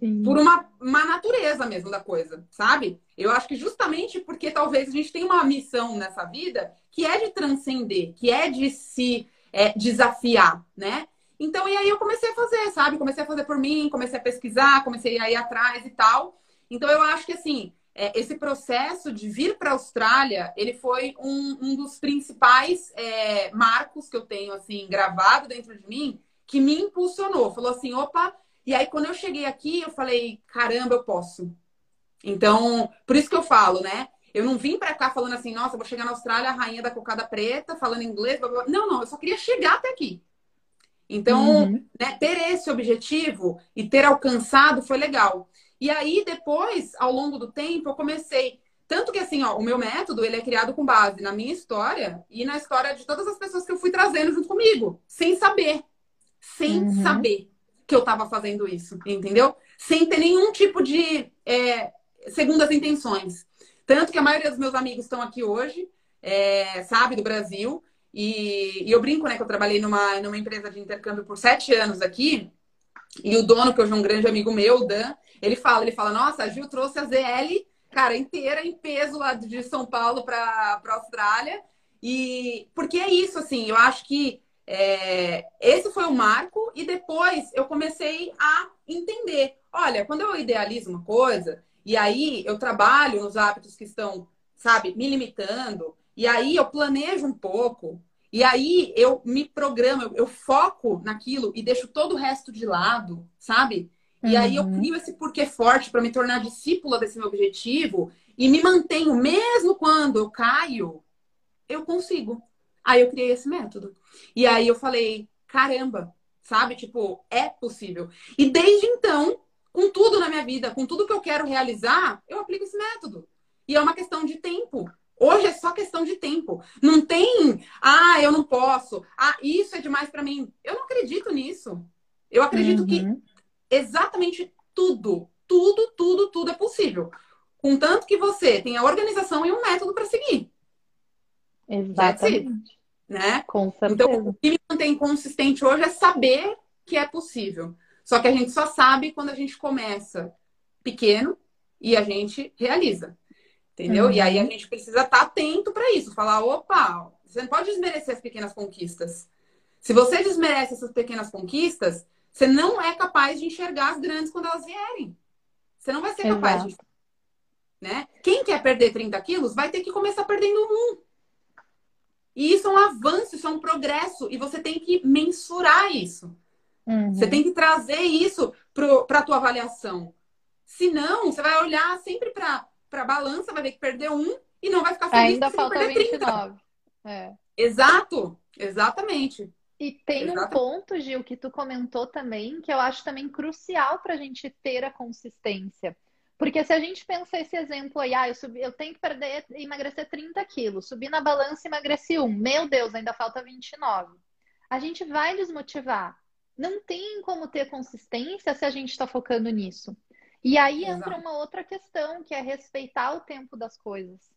A: Sim.
B: por uma, uma natureza mesmo da coisa, sabe? Eu acho que justamente porque talvez a gente tenha uma missão nessa vida que é de transcender, que é de se é, desafiar, né? Então, e aí eu comecei a fazer, sabe? Comecei a fazer por mim, comecei a pesquisar, comecei a ir atrás e tal. Então, eu acho que, assim, é, esse processo de vir para a Austrália, ele foi um, um dos principais é, marcos que eu tenho, assim, gravado dentro de mim, que me impulsionou. Falou assim, opa... E aí, quando eu cheguei aqui, eu falei, caramba, eu posso. Então, por isso que eu falo, né? Eu não vim para cá falando assim, nossa, vou chegar na Austrália, rainha da cocada preta, falando inglês, blá, blá. não, não, eu só queria chegar até aqui. Então, uhum. né, ter esse objetivo e ter alcançado foi legal. E aí, depois, ao longo do tempo, eu comecei. Tanto que, assim, ó, o meu método, ele é criado com base na minha história e na história de todas as pessoas que eu fui trazendo junto comigo, sem saber. Sem uhum. saber que eu estava fazendo isso, entendeu? Sem ter nenhum tipo de é, segundas intenções. Tanto que a maioria dos meus amigos estão aqui hoje, é, sabe, do Brasil. E, e, eu brinco, né, que eu trabalhei numa, numa empresa de intercâmbio por sete anos aqui. E o dono, que hoje é um grande amigo meu, o Dan, ele fala, ele fala, nossa, a Gil trouxe a ZL, cara, inteira em peso lá de São Paulo para a Austrália. E porque é isso, assim, eu acho que é, esse foi o marco, e depois eu comecei a entender. Olha, quando eu idealizo uma coisa, e aí eu trabalho nos hábitos que estão, sabe, me limitando, e aí eu planejo um pouco, e aí eu me programo, eu, eu foco naquilo e deixo todo o resto de lado, sabe? E uhum. aí eu uhum. crio esse porquê forte para me tornar discípula desse meu objetivo e me mantenho, mesmo quando eu caio, eu consigo. Aí eu criei esse método. E aí eu falei, caramba, sabe? Tipo, é possível. E desde então, com tudo na minha vida, com tudo que eu quero realizar, eu aplico esse método. E é uma questão de tempo. Hoje é só questão de tempo. Não tem, ah, eu não posso. Ah, isso é demais para mim. Eu não acredito nisso. Eu acredito uhum. que exatamente tudo, tudo, tudo, tudo é possível. Contanto que você tenha organização e um método para seguir.
A: Exatamente.
B: Né?
A: Com certeza.
B: Então, o que me mantém consistente hoje é saber que é possível. Só que a gente só sabe quando a gente começa pequeno e a gente realiza. Entendeu? Uhum. E aí a uhum. gente precisa estar tá atento para isso. Falar, opa, você não pode desmerecer as pequenas conquistas. Se você desmerece essas pequenas conquistas, você não é capaz de enxergar as grandes quando elas vierem. Você não vai ser capaz Exato. de. Né? Quem quer perder 30 quilos vai ter que começar perdendo um. E isso é um avanço, isso é um progresso. E você tem que mensurar isso. Uhum. Você tem que trazer isso para a tua avaliação. Senão, você vai olhar sempre para a balança, vai ver que perdeu um e não vai ficar feliz
A: Ainda falta perder 29. 30. É.
B: Exato, exatamente.
A: E tem um ponto, Gil, que tu comentou também, que eu acho também crucial para a gente ter a consistência. Porque se a gente pensa esse exemplo aí, ah, eu, subi, eu tenho que perder, emagrecer 30 quilos, subi na balança e emagreci um. Meu Deus, ainda falta 29. A gente vai desmotivar. Não tem como ter consistência se a gente está focando nisso. E aí Exato. entra uma outra questão, que é respeitar o tempo das coisas.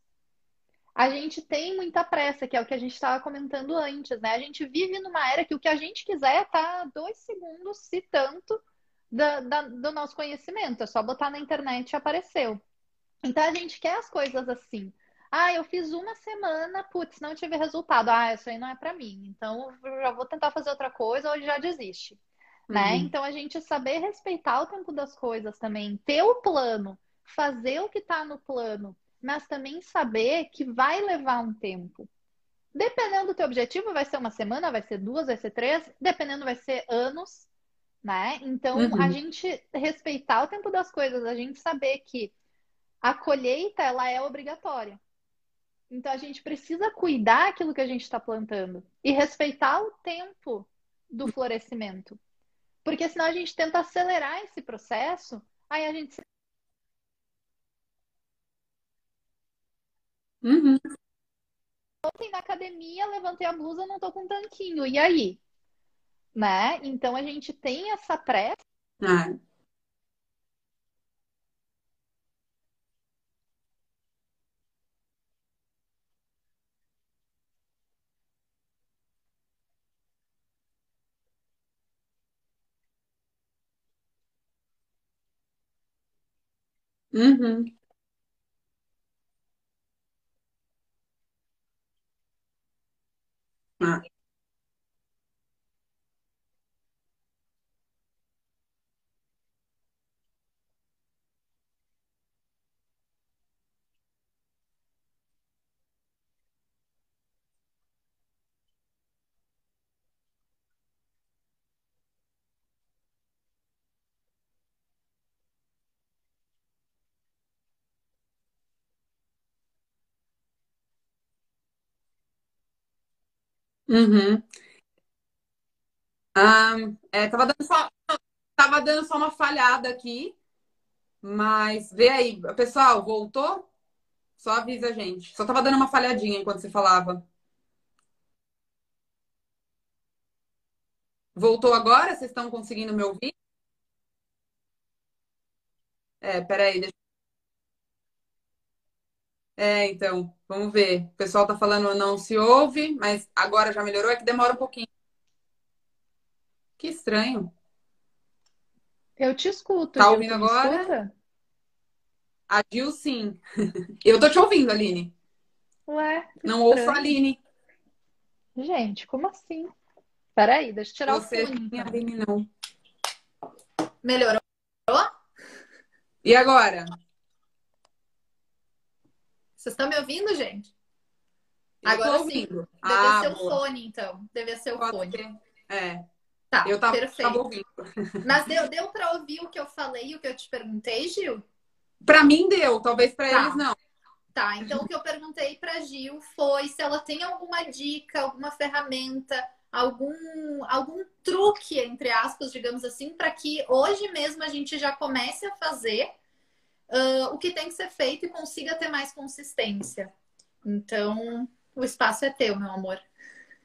A: A gente tem muita pressa, que é o que a gente estava comentando antes, né? A gente vive numa era que o que a gente quiser tá dois segundos, se tanto, da, da, do nosso conhecimento. É só botar na internet e apareceu. Então a gente quer as coisas assim. Ah, eu fiz uma semana, putz, não tive resultado. Ah, isso aí não é para mim. Então eu já vou tentar fazer outra coisa ou já desiste. Né? Uhum. Então a gente saber respeitar o tempo das coisas também, ter o plano, fazer o que está no plano, mas também saber que vai levar um tempo. Dependendo do teu objetivo, vai ser uma semana, vai ser duas, vai ser três, dependendo, vai ser anos, né? Então, uhum. a gente respeitar o tempo das coisas, a gente saber que a colheita, ela é obrigatória. Então, a gente precisa cuidar aquilo que a gente está plantando e respeitar o tempo do florescimento. Porque senão a gente tenta acelerar esse processo, aí a gente.
B: Uhum.
A: Ontem na academia, levantei a blusa, não tô com tanquinho. E aí? né? Então a gente tem essa pressa.
B: Ah. Uhum. Ah, uhum. Ah, é, tava dando só, tava dando só uma falhada aqui, mas vê aí. Pessoal, voltou? Só avisa a gente. Só tava dando uma falhadinha enquanto você falava. Voltou agora? Vocês estão conseguindo me ouvir? É, peraí, deixa... É, então, vamos ver. O pessoal tá falando não se ouve, mas agora já melhorou, é que demora um pouquinho. Que estranho.
A: Eu te escuto,
B: Tá ouvindo agora?
A: escuta?
B: A Gil, sim. Eu tô te ouvindo, Aline.
A: Ué,
B: Não ouço a
A: estranho.
B: Aline.
A: Gente, como assim? Peraí, deixa eu tirar o
B: Você
A: fone,
B: sim, a
A: então.
B: Aline não.
A: Melhorou?
B: E agora?
A: Vocês estão me ouvindo, gente?
B: Eu
A: Agora sim.
B: ouvindo.
A: Deve
B: Ah,
A: ser o
B: boa.
A: fone, então. Deve ser o
B: Pode
A: fone.
B: ser. É,
A: Tá,
B: eu tava, tava
A: perfeito.
B: ouvindo.
A: Mas deu, deu para ouvir o que eu falei e o que eu te perguntei, Gil?
B: Pra mim deu, talvez pra
A: Tá.
B: eles não.
A: Tá, então o que eu perguntei para Gil foi se ela tem alguma dica, alguma ferramenta, algum, algum truque, entre aspas, digamos assim, para que hoje mesmo a gente já comece a fazer ah, o que tem que ser feito e consiga ter mais consistência. Então, o espaço é teu, meu amor.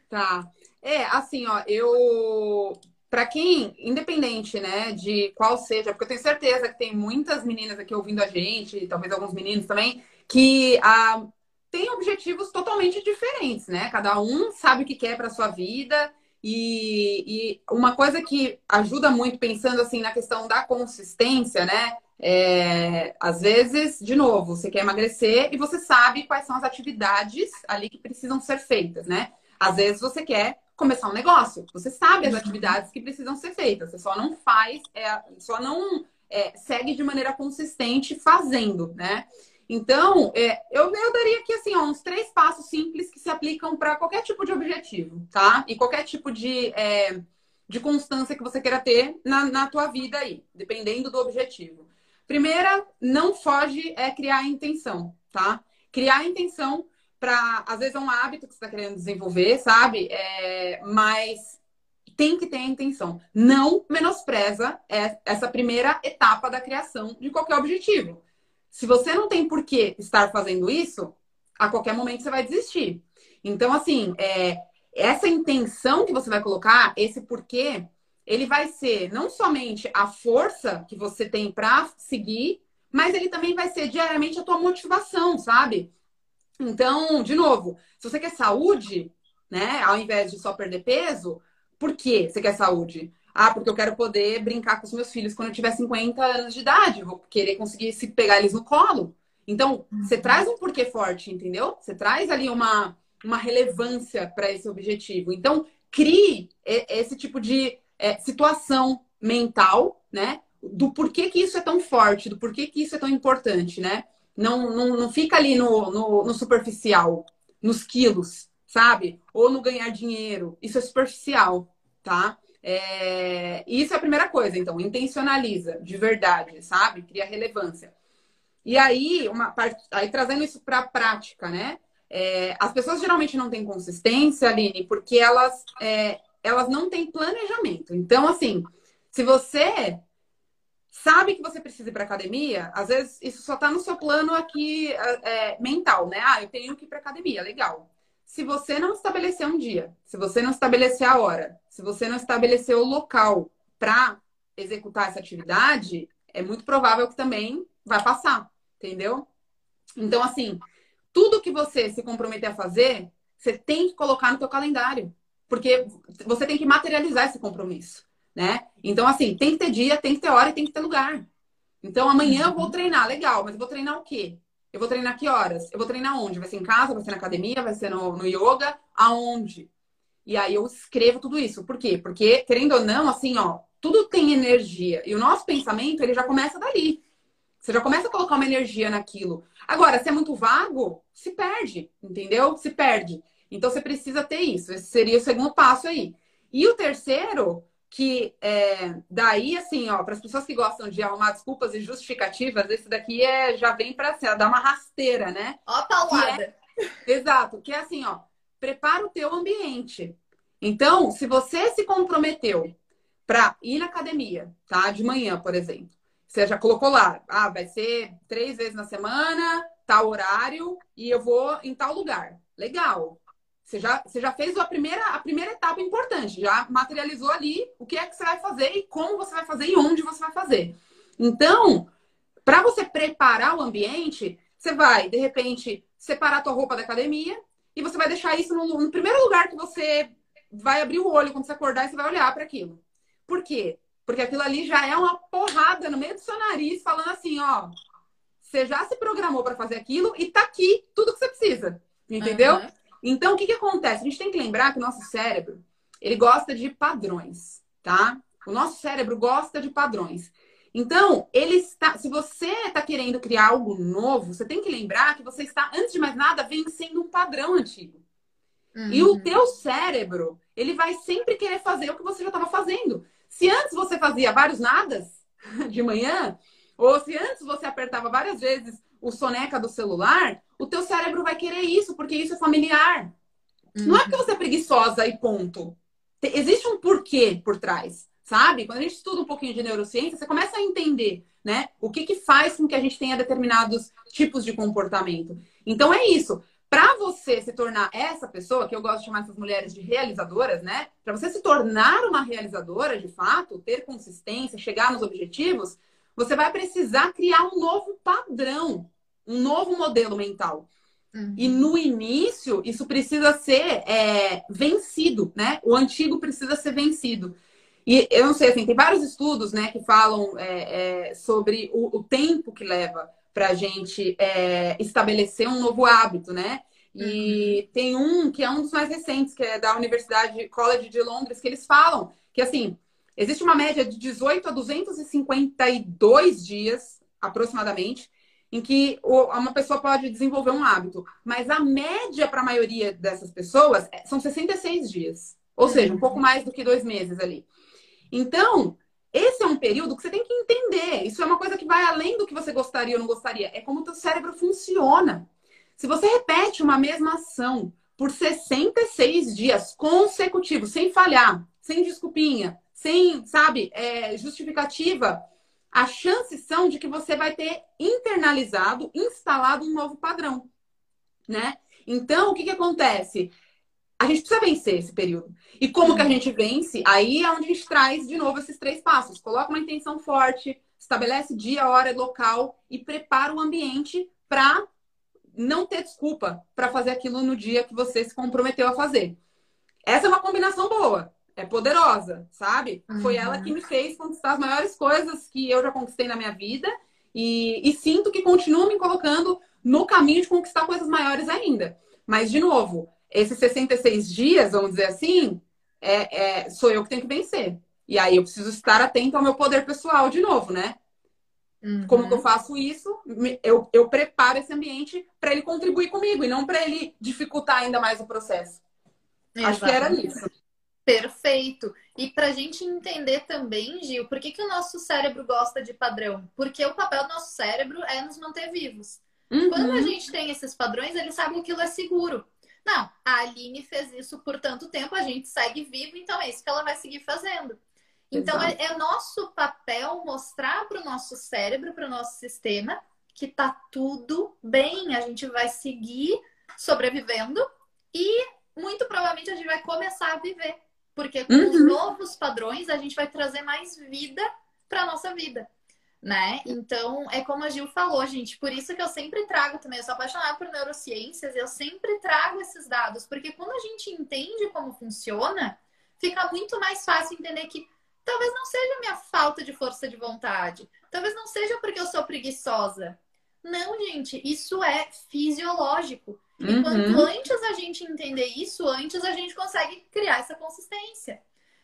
B: Tá. É, assim, ó, eu. Pra quem, independente, né, de qual seja, porque eu tenho certeza que tem muitas meninas aqui ouvindo a gente, talvez alguns meninos também, que ah, têm objetivos totalmente diferentes, né? Cada um sabe o que quer para sua vida. E, e uma coisa que ajuda muito, pensando assim na questão da consistência, né? É, às vezes, de novo, você quer emagrecer e você sabe quais são as atividades ali que precisam ser feitas, né? Às vezes você quer começar um negócio, você sabe as atividades que precisam ser feitas, você só não faz, é, só não é, segue de maneira consistente fazendo, né? Então, é, eu, eu daria aqui assim, ó, uns três passos simples que se aplicam para qualquer tipo de objetivo, tá? E qualquer tipo de, é, de constância que você queira ter na, na tua vida aí, dependendo do objetivo. Primeira, não foge é criar a intenção, tá? Criar a intenção para, às vezes é um hábito que você está querendo desenvolver, sabe? É, mas tem que ter a intenção. Não menospreza essa primeira etapa da criação de qualquer objetivo. Se você não tem por que estar fazendo isso, a qualquer momento você vai desistir. Então, assim, é, essa intenção que você vai colocar, esse porquê, ele vai ser não somente a força que você tem para seguir, mas ele também vai ser diariamente a tua motivação, sabe? Então, de novo, se você quer saúde, né, ao invés de só perder peso, por que você quer saúde? Ah, porque eu quero poder brincar com os meus filhos quando eu tiver 50 anos de idade, vou querer conseguir se pegar eles no colo. Então, você traz um porquê forte, entendeu? Você traz ali uma, uma relevância para esse objetivo. Então, crie esse tipo de é, situação mental, né? Do porquê que isso é tão forte, do porquê que isso é tão importante, né? Não, não, não fica ali no, no, no superficial, nos quilos, sabe? Ou no ganhar dinheiro. Isso é superficial, tá? É... Isso é a primeira coisa, então, intencionaliza de verdade, sabe? Cria relevância. E aí, uma parte, aí trazendo isso para a prática, né? É... As pessoas geralmente não têm consistência, Aline, porque elas, é... elas não têm planejamento. Então, assim, se você sabe que você precisa ir para academia, às vezes isso só está no seu plano aqui é, mental, né? Ah, eu tenho que ir para academia, legal. Se você não estabelecer um dia, se você não estabelecer a hora, se você não estabelecer o local para executar essa atividade, é muito provável que também vai passar, entendeu? Então, assim, tudo que você se comprometer a fazer, você tem que colocar no teu calendário, porque você tem que materializar esse compromisso, né? Então, assim, tem que ter dia, tem que ter hora e tem que ter lugar. Então amanhã eu vou uhum. treinar, legal, mas eu vou treinar o quê? Eu vou treinar que horas? Eu vou treinar onde? Vai ser em casa, vai ser na academia, vai ser no, no yoga? Aonde? E aí eu escrevo tudo isso. Por quê? Porque, querendo ou não, assim, ó, tudo tem energia. E o nosso pensamento, ele já começa dali. Você já começa a colocar uma energia naquilo. Agora, se é muito vago, se perde, entendeu? Se perde. Então você precisa ter isso. Esse seria o segundo passo aí. E o terceiro, que é, daí, assim, ó, para as pessoas que gostam de arrumar desculpas e justificativas, esse daqui é, já vem para assim, dar uma rasteira, né?
A: Ó, a paulada.
B: É, exato, que é assim, ó, prepara o teu ambiente. Então, se você se comprometeu para ir na academia, tá? De manhã, por exemplo. Você já colocou lá, ah, vai ser três vezes na semana, tal horário, e eu vou em tal lugar. Legal. Você já, você já fez a primeira, a primeira etapa importante, já materializou ali o que é que você vai fazer e como você vai fazer e onde você vai fazer. Então, para você preparar o ambiente, você vai, de repente, separar a tua roupa da academia e você vai deixar isso no, no primeiro lugar que você vai abrir o olho quando você acordar e você vai olhar para aquilo. Por quê? Porque aquilo ali já é uma porrada no meio do seu nariz, falando assim, ó, você já se programou para fazer aquilo e tá aqui tudo que você precisa. Entendeu? Uhum. Então, o que, que acontece? A gente tem que lembrar que o nosso cérebro, ele gosta de padrões, tá? O nosso cérebro gosta de padrões. Então, ele está. Se você está querendo criar algo novo, você tem que lembrar que você está, antes de mais nada, vencendo um padrão antigo. Uhum. E o uhum. teu cérebro, ele vai sempre querer fazer o que você já estava fazendo. Se antes você fazia vários nadas de manhã, ou se antes você apertava várias vezes o soneca do celular, o teu cérebro vai querer isso, porque isso é familiar. Uhum. Não é porque você é preguiçosa e ponto. Existe um porquê por trás, sabe? Quando a gente estuda um pouquinho de neurociência, você começa a entender, né? O que, que faz com que a gente tenha determinados tipos de comportamento. Então é isso. Para você se tornar essa pessoa, que eu gosto de chamar essas mulheres de realizadoras, né? Para você se tornar uma realizadora de fato, ter consistência, chegar nos objetivos, você vai precisar criar um novo padrão um novo modelo mental. Uhum. E no início, isso precisa ser é, vencido, né? O antigo precisa ser vencido. E eu não sei, assim, tem vários estudos, né, que falam é, é, sobre o, o, tempo que leva para a gente é, estabelecer um novo hábito, né? E uhum. tem um que é um dos mais recentes, que é da Universidade College de Londres, que eles falam que, assim, existe uma média de 18 a 252 dias, aproximadamente, em que uma pessoa pode desenvolver um hábito. Mas a média para a maioria dessas pessoas é, são 66 dias. Ou uhum. seja, um pouco mais do que dois meses ali. Então, esse é um período que você tem que entender. Isso é uma coisa que vai além do que você gostaria ou não gostaria. É como o teu cérebro funciona. Se você repete uma mesma ação por 66 dias consecutivos, sem falhar, sem desculpinha, sem, sabe, é, justificativa, as chances são de que você vai ter internalizado, instalado um novo padrão, né? Então, o que, que acontece? A gente precisa vencer esse período. E como que a gente vence? Aí é onde a gente traz de novo esses três passos. Coloca uma intenção forte, estabelece dia, hora, local e prepara o ambiente para não ter desculpa para fazer aquilo no dia que você se comprometeu a fazer. Essa é uma combinação boa é poderosa, sabe? Uhum. Foi ela que me fez conquistar as maiores coisas que eu já conquistei na minha vida e, e sinto que continua me colocando no caminho de conquistar coisas maiores ainda. Mas, de novo, esses 66 dias, vamos dizer assim, é, é, sou eu que tenho que vencer. E aí eu preciso estar atento ao meu poder pessoal de novo, né? Uhum. Como que eu faço isso? Eu, eu preparo esse ambiente para ele contribuir comigo e não para ele dificultar ainda mais o processo. Exatamente. Acho que era isso.
A: Perfeito. E para a gente entender também, Gil, por que, que o nosso cérebro gosta de padrão? Porque o papel do nosso cérebro é nos manter vivos. Uhum. Quando a gente tem esses padrões, ele sabe que aquilo é seguro. Não, a Aline fez isso por tanto tempo, a gente segue vivo, então é isso que ela vai seguir fazendo. Então é, é nosso papel mostrar para o nosso cérebro, para o nosso sistema, que tá tudo bem, a gente vai seguir sobrevivendo e muito provavelmente a gente vai começar a viver. Porque com uhum. os novos padrões a gente vai trazer mais vida para nossa vida, né? Então, é como a Gil falou, gente, por isso que eu sempre trago também, eu sou apaixonada por neurociências, eu sempre trago esses dados, porque quando a gente entende como funciona, fica muito mais fácil entender que talvez não seja minha falta de força de vontade. Talvez não seja porque eu sou preguiçosa. Não, gente, isso é fisiológico. E uhum. quanto antes a gente entender isso, antes a gente consegue criar essa consistência.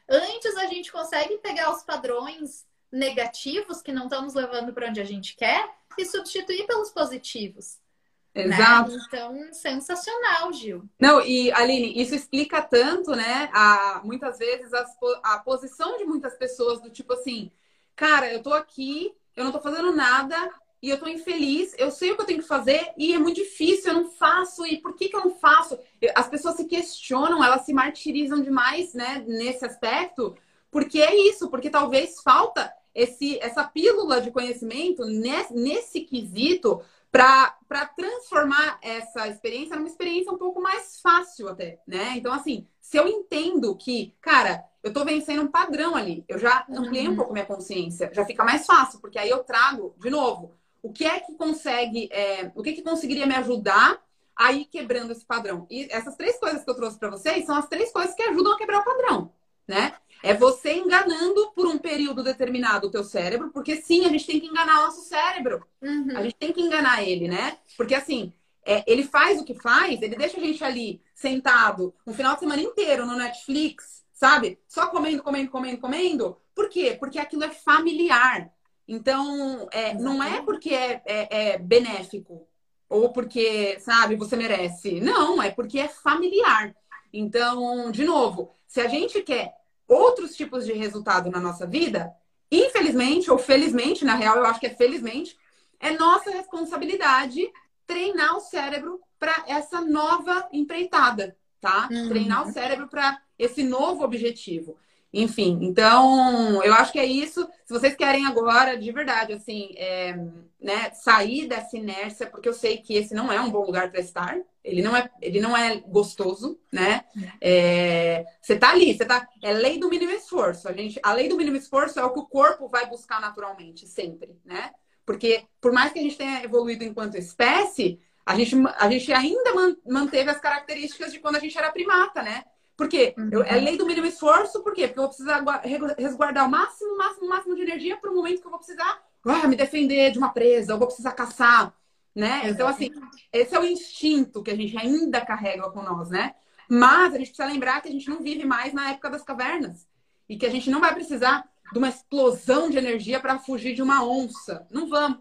A: Antes a gente consegue pegar os padrões negativos que não estamos levando para onde a gente quer e substituir pelos positivos. Né? Exato. Né? Então, sensacional, Gil.
B: Não, e Aline, isso explica tanto, né? A, muitas vezes as, a posição de muitas pessoas do tipo assim, cara, eu tô aqui, eu não tô fazendo nada e eu tô infeliz, eu sei o que eu tenho que fazer e é muito difícil, eu não faço, e por que, que eu não faço? As pessoas se questionam, elas se martirizam demais, né, nesse aspecto, porque é isso, porque talvez falta esse, essa pílula de conhecimento nesse, nesse quesito para transformar essa experiência numa experiência um pouco mais fácil até, né? Então, assim, se eu entendo que, cara, eu tô vencendo um padrão ali, eu já ampliei uhum. um pouco minha consciência, já fica mais fácil, porque aí eu trago, de novo, o que é que consegue, é, o que que conseguiria me ajudar a ir quebrando esse padrão. E essas três coisas que eu trouxe para vocês são as três coisas que ajudam a quebrar o padrão, né? É você enganando por um período determinado o teu cérebro, porque sim, a gente tem que enganar o nosso cérebro. Uhum. A gente tem que enganar ele, né? Porque assim, é, ele faz o que faz, ele deixa a gente ali sentado um final de semana inteiro no Netflix, sabe? Só comendo, comendo, comendo, comendo. Por quê? Porque aquilo é familiar. Então, é, não é porque é, é, é benéfico ou porque, sabe, você merece. Não, é porque é familiar. Então, de novo, se a gente quer outros tipos de resultado na nossa vida, infelizmente ou felizmente, na real eu acho que é felizmente, é nossa responsabilidade treinar o cérebro para essa nova empreitada, tá? Uhum. Treinar o cérebro para esse novo objetivo. Enfim, então eu acho que é isso. Se vocês querem agora, de verdade, assim, é, né, sair dessa inércia, porque eu sei que esse não é um bom lugar para estar. Ele não é, ele não é gostoso, né? É, você tá ali, você tá. É lei do mínimo esforço. A, gente, a lei do mínimo esforço é o que o corpo vai buscar naturalmente, sempre, né? Porque por mais que a gente tenha evoluído enquanto espécie, a gente, a gente ainda manteve as características de quando a gente era primata, né? Porque uhum. é lei do mínimo esforço, por quê? Porque eu vou precisar resguardar o máximo, máximo, máximo de energia para o momento que eu vou precisar ah, me defender de uma presa, eu vou precisar caçar né? Então, assim, esse é o instinto que a gente ainda carrega com nós, né? Mas a gente precisa lembrar que a gente não vive mais na época das cavernas e que a gente não vai precisar de uma explosão de energia para fugir de uma onça. Não vamos.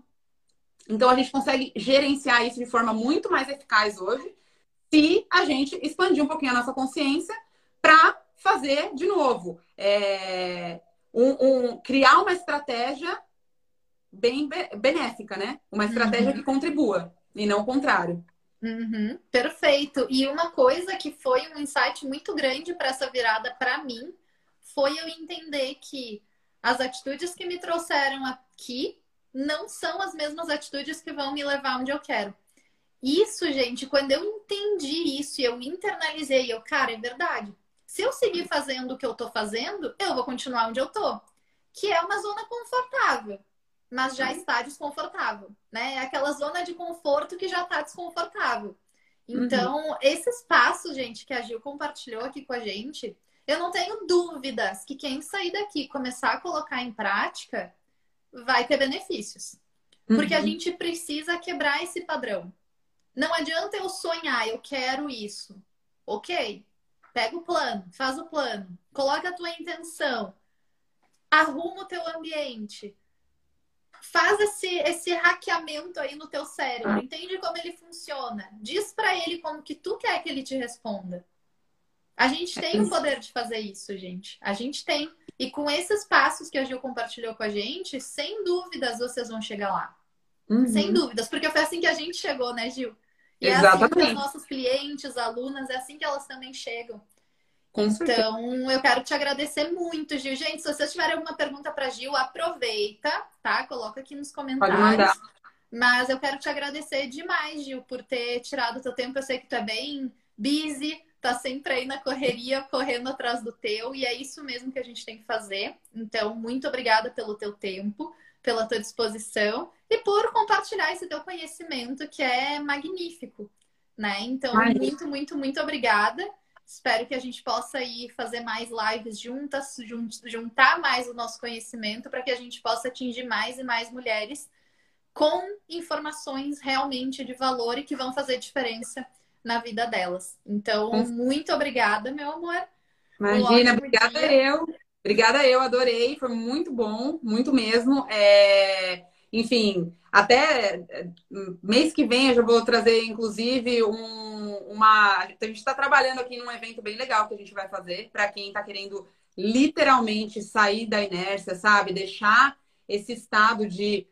B: Então, a gente consegue gerenciar isso de forma muito mais eficaz hoje se a gente expandir um pouquinho a nossa consciência para fazer, de novo, é, um, um, criar uma estratégia bem benéfica, né? Uma estratégia uhum. que contribua e não o contrário.
A: Uhum, perfeito. E uma coisa que foi um insight muito grande para essa virada para mim foi eu entender que as atitudes que me trouxeram aqui não são as mesmas atitudes que vão me levar onde eu quero. Isso, gente, quando eu entendi isso e eu internalizei, eu, cara, é verdade. Se eu seguir fazendo o que eu tô fazendo, eu vou continuar onde eu tô, que é uma zona confortável mas já está desconfortável, né? É aquela zona de conforto que já está desconfortável. Então, uhum. esses passos, gente, que a Gil compartilhou aqui com a gente, eu não tenho dúvidas que quem sair daqui e começar a colocar em prática vai ter benefícios. Uhum. Porque a uhum. gente precisa quebrar esse padrão. Não adianta eu sonhar, eu quero isso. Ok, pega o plano, faz o plano, coloca a tua intenção, arruma o teu ambiente, faz esse, esse hackeamento aí no teu cérebro, entende como ele funciona, diz para ele como que tu quer que ele te responda. A gente tem o poder de fazer isso, gente. A gente tem. E com esses passos que a Gil compartilhou com a gente, sem dúvidas vocês vão chegar lá. Uhum. Sem dúvidas, porque foi assim que a gente chegou, né, Gil? E Exatamente. é assim que os nossos clientes, alunas, é assim que elas também chegam. então, eu quero te agradecer muito, Gil. Gente, se vocês tiverem alguma pergunta para Gil, aproveita, tá? Coloca aqui nos comentários. Pode mandar. Mas eu quero te agradecer demais, Gil, por ter tirado o teu tempo. Eu sei que tu é bem busy, tá sempre aí na correria, correndo atrás do teu, e é isso mesmo que a gente tem que fazer. Então, muito obrigada pelo teu tempo, pela tua disposição e por compartilhar esse teu conhecimento que é magnífico, né? Então, Ai. muito, muito, muito obrigada. Espero que a gente possa ir fazer mais lives juntas, juntar mais o nosso conhecimento para que a gente possa atingir mais e mais mulheres com informações realmente de valor e que vão fazer diferença na vida delas. Então, muito obrigada, meu amor.
B: Imagina, um obrigada dia. eu. Obrigada eu, adorei, foi muito bom, muito mesmo. É... Enfim, até é, mês que vem eu já vou trazer, inclusive, um, uma. A gente está trabalhando aqui num evento bem legal que a gente vai fazer para quem está querendo literalmente sair da inércia, sabe? Deixar esse estado de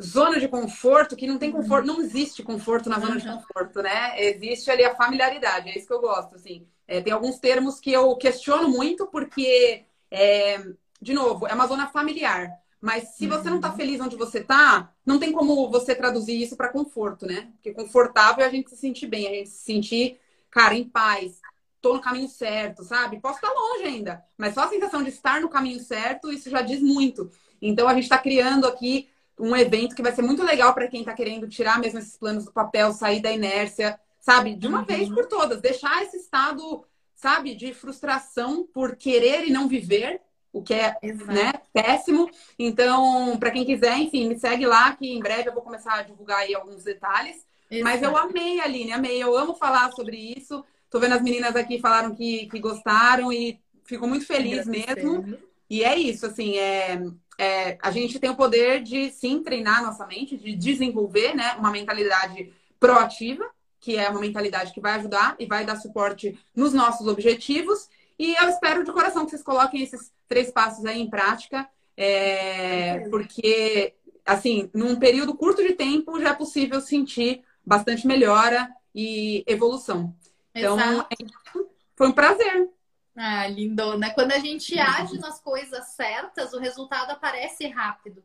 B: zona de conforto, que não tem conforto, não existe conforto na zona de conforto, né? Existe ali a familiaridade, é isso que eu gosto, assim. É, tem alguns termos que eu questiono muito, porque, é, de novo, é uma zona familiar. Mas se você não está uhum. feliz onde você está, não tem como você traduzir isso para conforto, né? Porque confortável é a gente se sentir bem, a gente se sentir, cara, em paz. Tô no caminho certo, sabe? Posso estar longe ainda, mas só a sensação de estar no caminho certo, isso já diz muito. Então a gente está criando aqui um evento que vai ser muito legal para quem está querendo tirar mesmo esses planos do papel, sair da inércia, sabe? De uma uhum. vez por todas, deixar esse estado, sabe, de frustração por querer e não viver, o que é né, péssimo. Então, para quem quiser, enfim, me segue lá, que em breve eu vou começar a divulgar aí alguns detalhes. Exato. Mas eu amei, Aline, amei. Eu amo falar sobre isso. Tô vendo as meninas aqui falaram que, que gostaram e fico muito feliz mesmo. E é isso, assim, é, é, a gente tem o poder de sim treinar nossa mente, de desenvolver né, uma mentalidade proativa, que é uma mentalidade que vai ajudar e vai dar suporte nos nossos objetivos. E eu espero de coração que vocês coloquem esses três passos aí em prática, é, porque, assim, num período curto de tempo já é possível sentir bastante melhora e evolução. Então, Exato. foi um prazer.
A: Ah, lindona. Quando a gente age nas coisas certas, o resultado aparece rápido,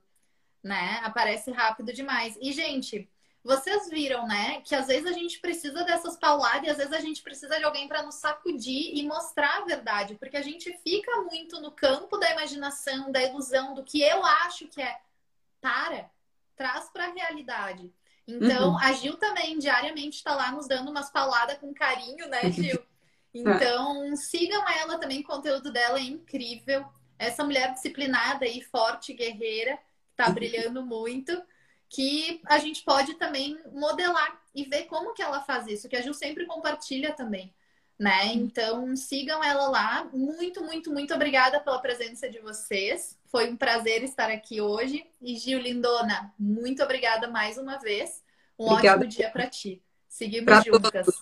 A: né? Aparece rápido demais. E, gente, vocês viram, né, que às vezes a gente precisa dessas pauladas e às vezes a gente precisa de alguém para nos sacudir e mostrar a verdade, porque a gente fica muito no campo da imaginação, da ilusão, do que eu acho que é. Para, traz para a realidade. Então, uhum. a Gil também diariamente está lá nos dando umas pauladas com carinho, né, Gil? Então, sigam ela também, o conteúdo dela é incrível. Essa mulher disciplinada e forte, guerreira, está brilhando muito, que a gente pode também modelar e ver como que ela faz isso, que a Gil sempre compartilha também. Né? Então, sigam ela lá. Muito, muito, muito obrigada pela presença de vocês. Foi um prazer estar aqui hoje. E Gil Lindona, muito obrigada mais uma vez. Um obrigada. ótimo dia para ti. Seguimos pra juntas.
B: Todos.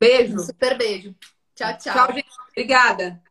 B: Beijo.
A: Um super beijo. Tchau, tchau.
B: Tchau, gente. Obrigada.